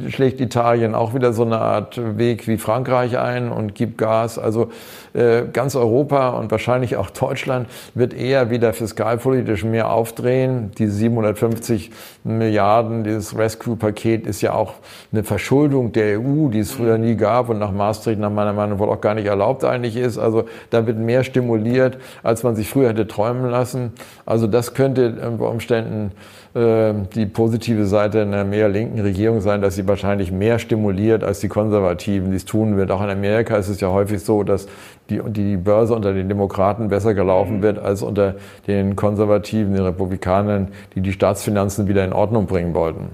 schlägt Italien auch wieder so eine Art Weg wie Frankreich ein und gibt Gas. Also ganz Europa und wahrscheinlich auch Deutschland wird eher wieder fiskalpolitisch mehr aufdrehen. Die 750 Milliarden, dieses Rescue-Paket ist ja auch eine Verschuldung der EU, die es früher nie gab und nach Maastricht nach meiner Meinung wohl auch gar nicht erlaubt eigentlich ist. Also da wird mehr stimuliert, als man sich früher hätte träumen lassen. Also das könnte unter Umständen äh, die positive Seite einer mehr linken Regierung sein, dass sie wahrscheinlich mehr stimuliert als die Konservativen, die es tun wird. Auch in Amerika ist es ja häufig so, dass die, die Börse unter den Demokraten besser gelaufen wird als unter den Konservativen, den Republikanern, die die Staatsfinanzen wieder in Ordnung bringen wollten.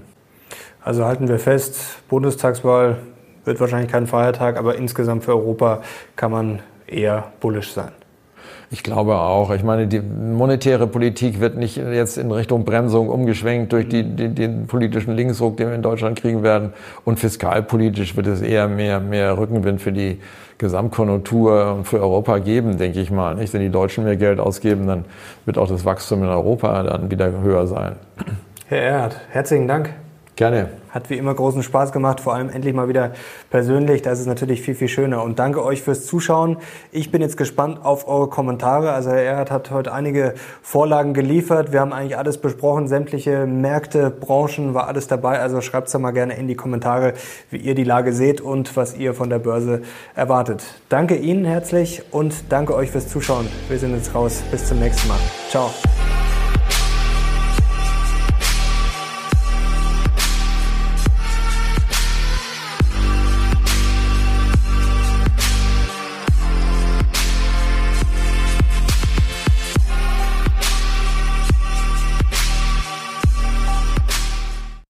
Also halten wir fest, Bundestagswahl wird wahrscheinlich kein Feiertag, aber insgesamt für Europa kann man eher bullisch sein. Ich glaube auch. Ich meine, die monetäre Politik wird nicht jetzt in Richtung Bremsung umgeschwenkt durch die, die, den politischen Linksruck, den wir in Deutschland kriegen werden. Und fiskalpolitisch wird es eher mehr, mehr Rückenwind für die Gesamtkonjunktur und für Europa geben, denke ich mal. Nicht? Wenn die Deutschen mehr Geld ausgeben, dann wird auch das Wachstum in Europa dann wieder höher sein. Herr Erhard, herzlichen Dank. Gerne. Hat wie immer großen Spaß gemacht, vor allem endlich mal wieder persönlich. Das ist natürlich viel, viel schöner. Und danke euch fürs Zuschauen. Ich bin jetzt gespannt auf eure Kommentare. Also Herr Erhard hat heute einige Vorlagen geliefert. Wir haben eigentlich alles besprochen. Sämtliche Märkte, Branchen war alles dabei. Also schreibt es mal gerne in die Kommentare, wie ihr die Lage seht und was ihr von der Börse erwartet. Danke Ihnen herzlich und danke euch fürs Zuschauen. Wir sind jetzt raus. Bis zum nächsten Mal. Ciao.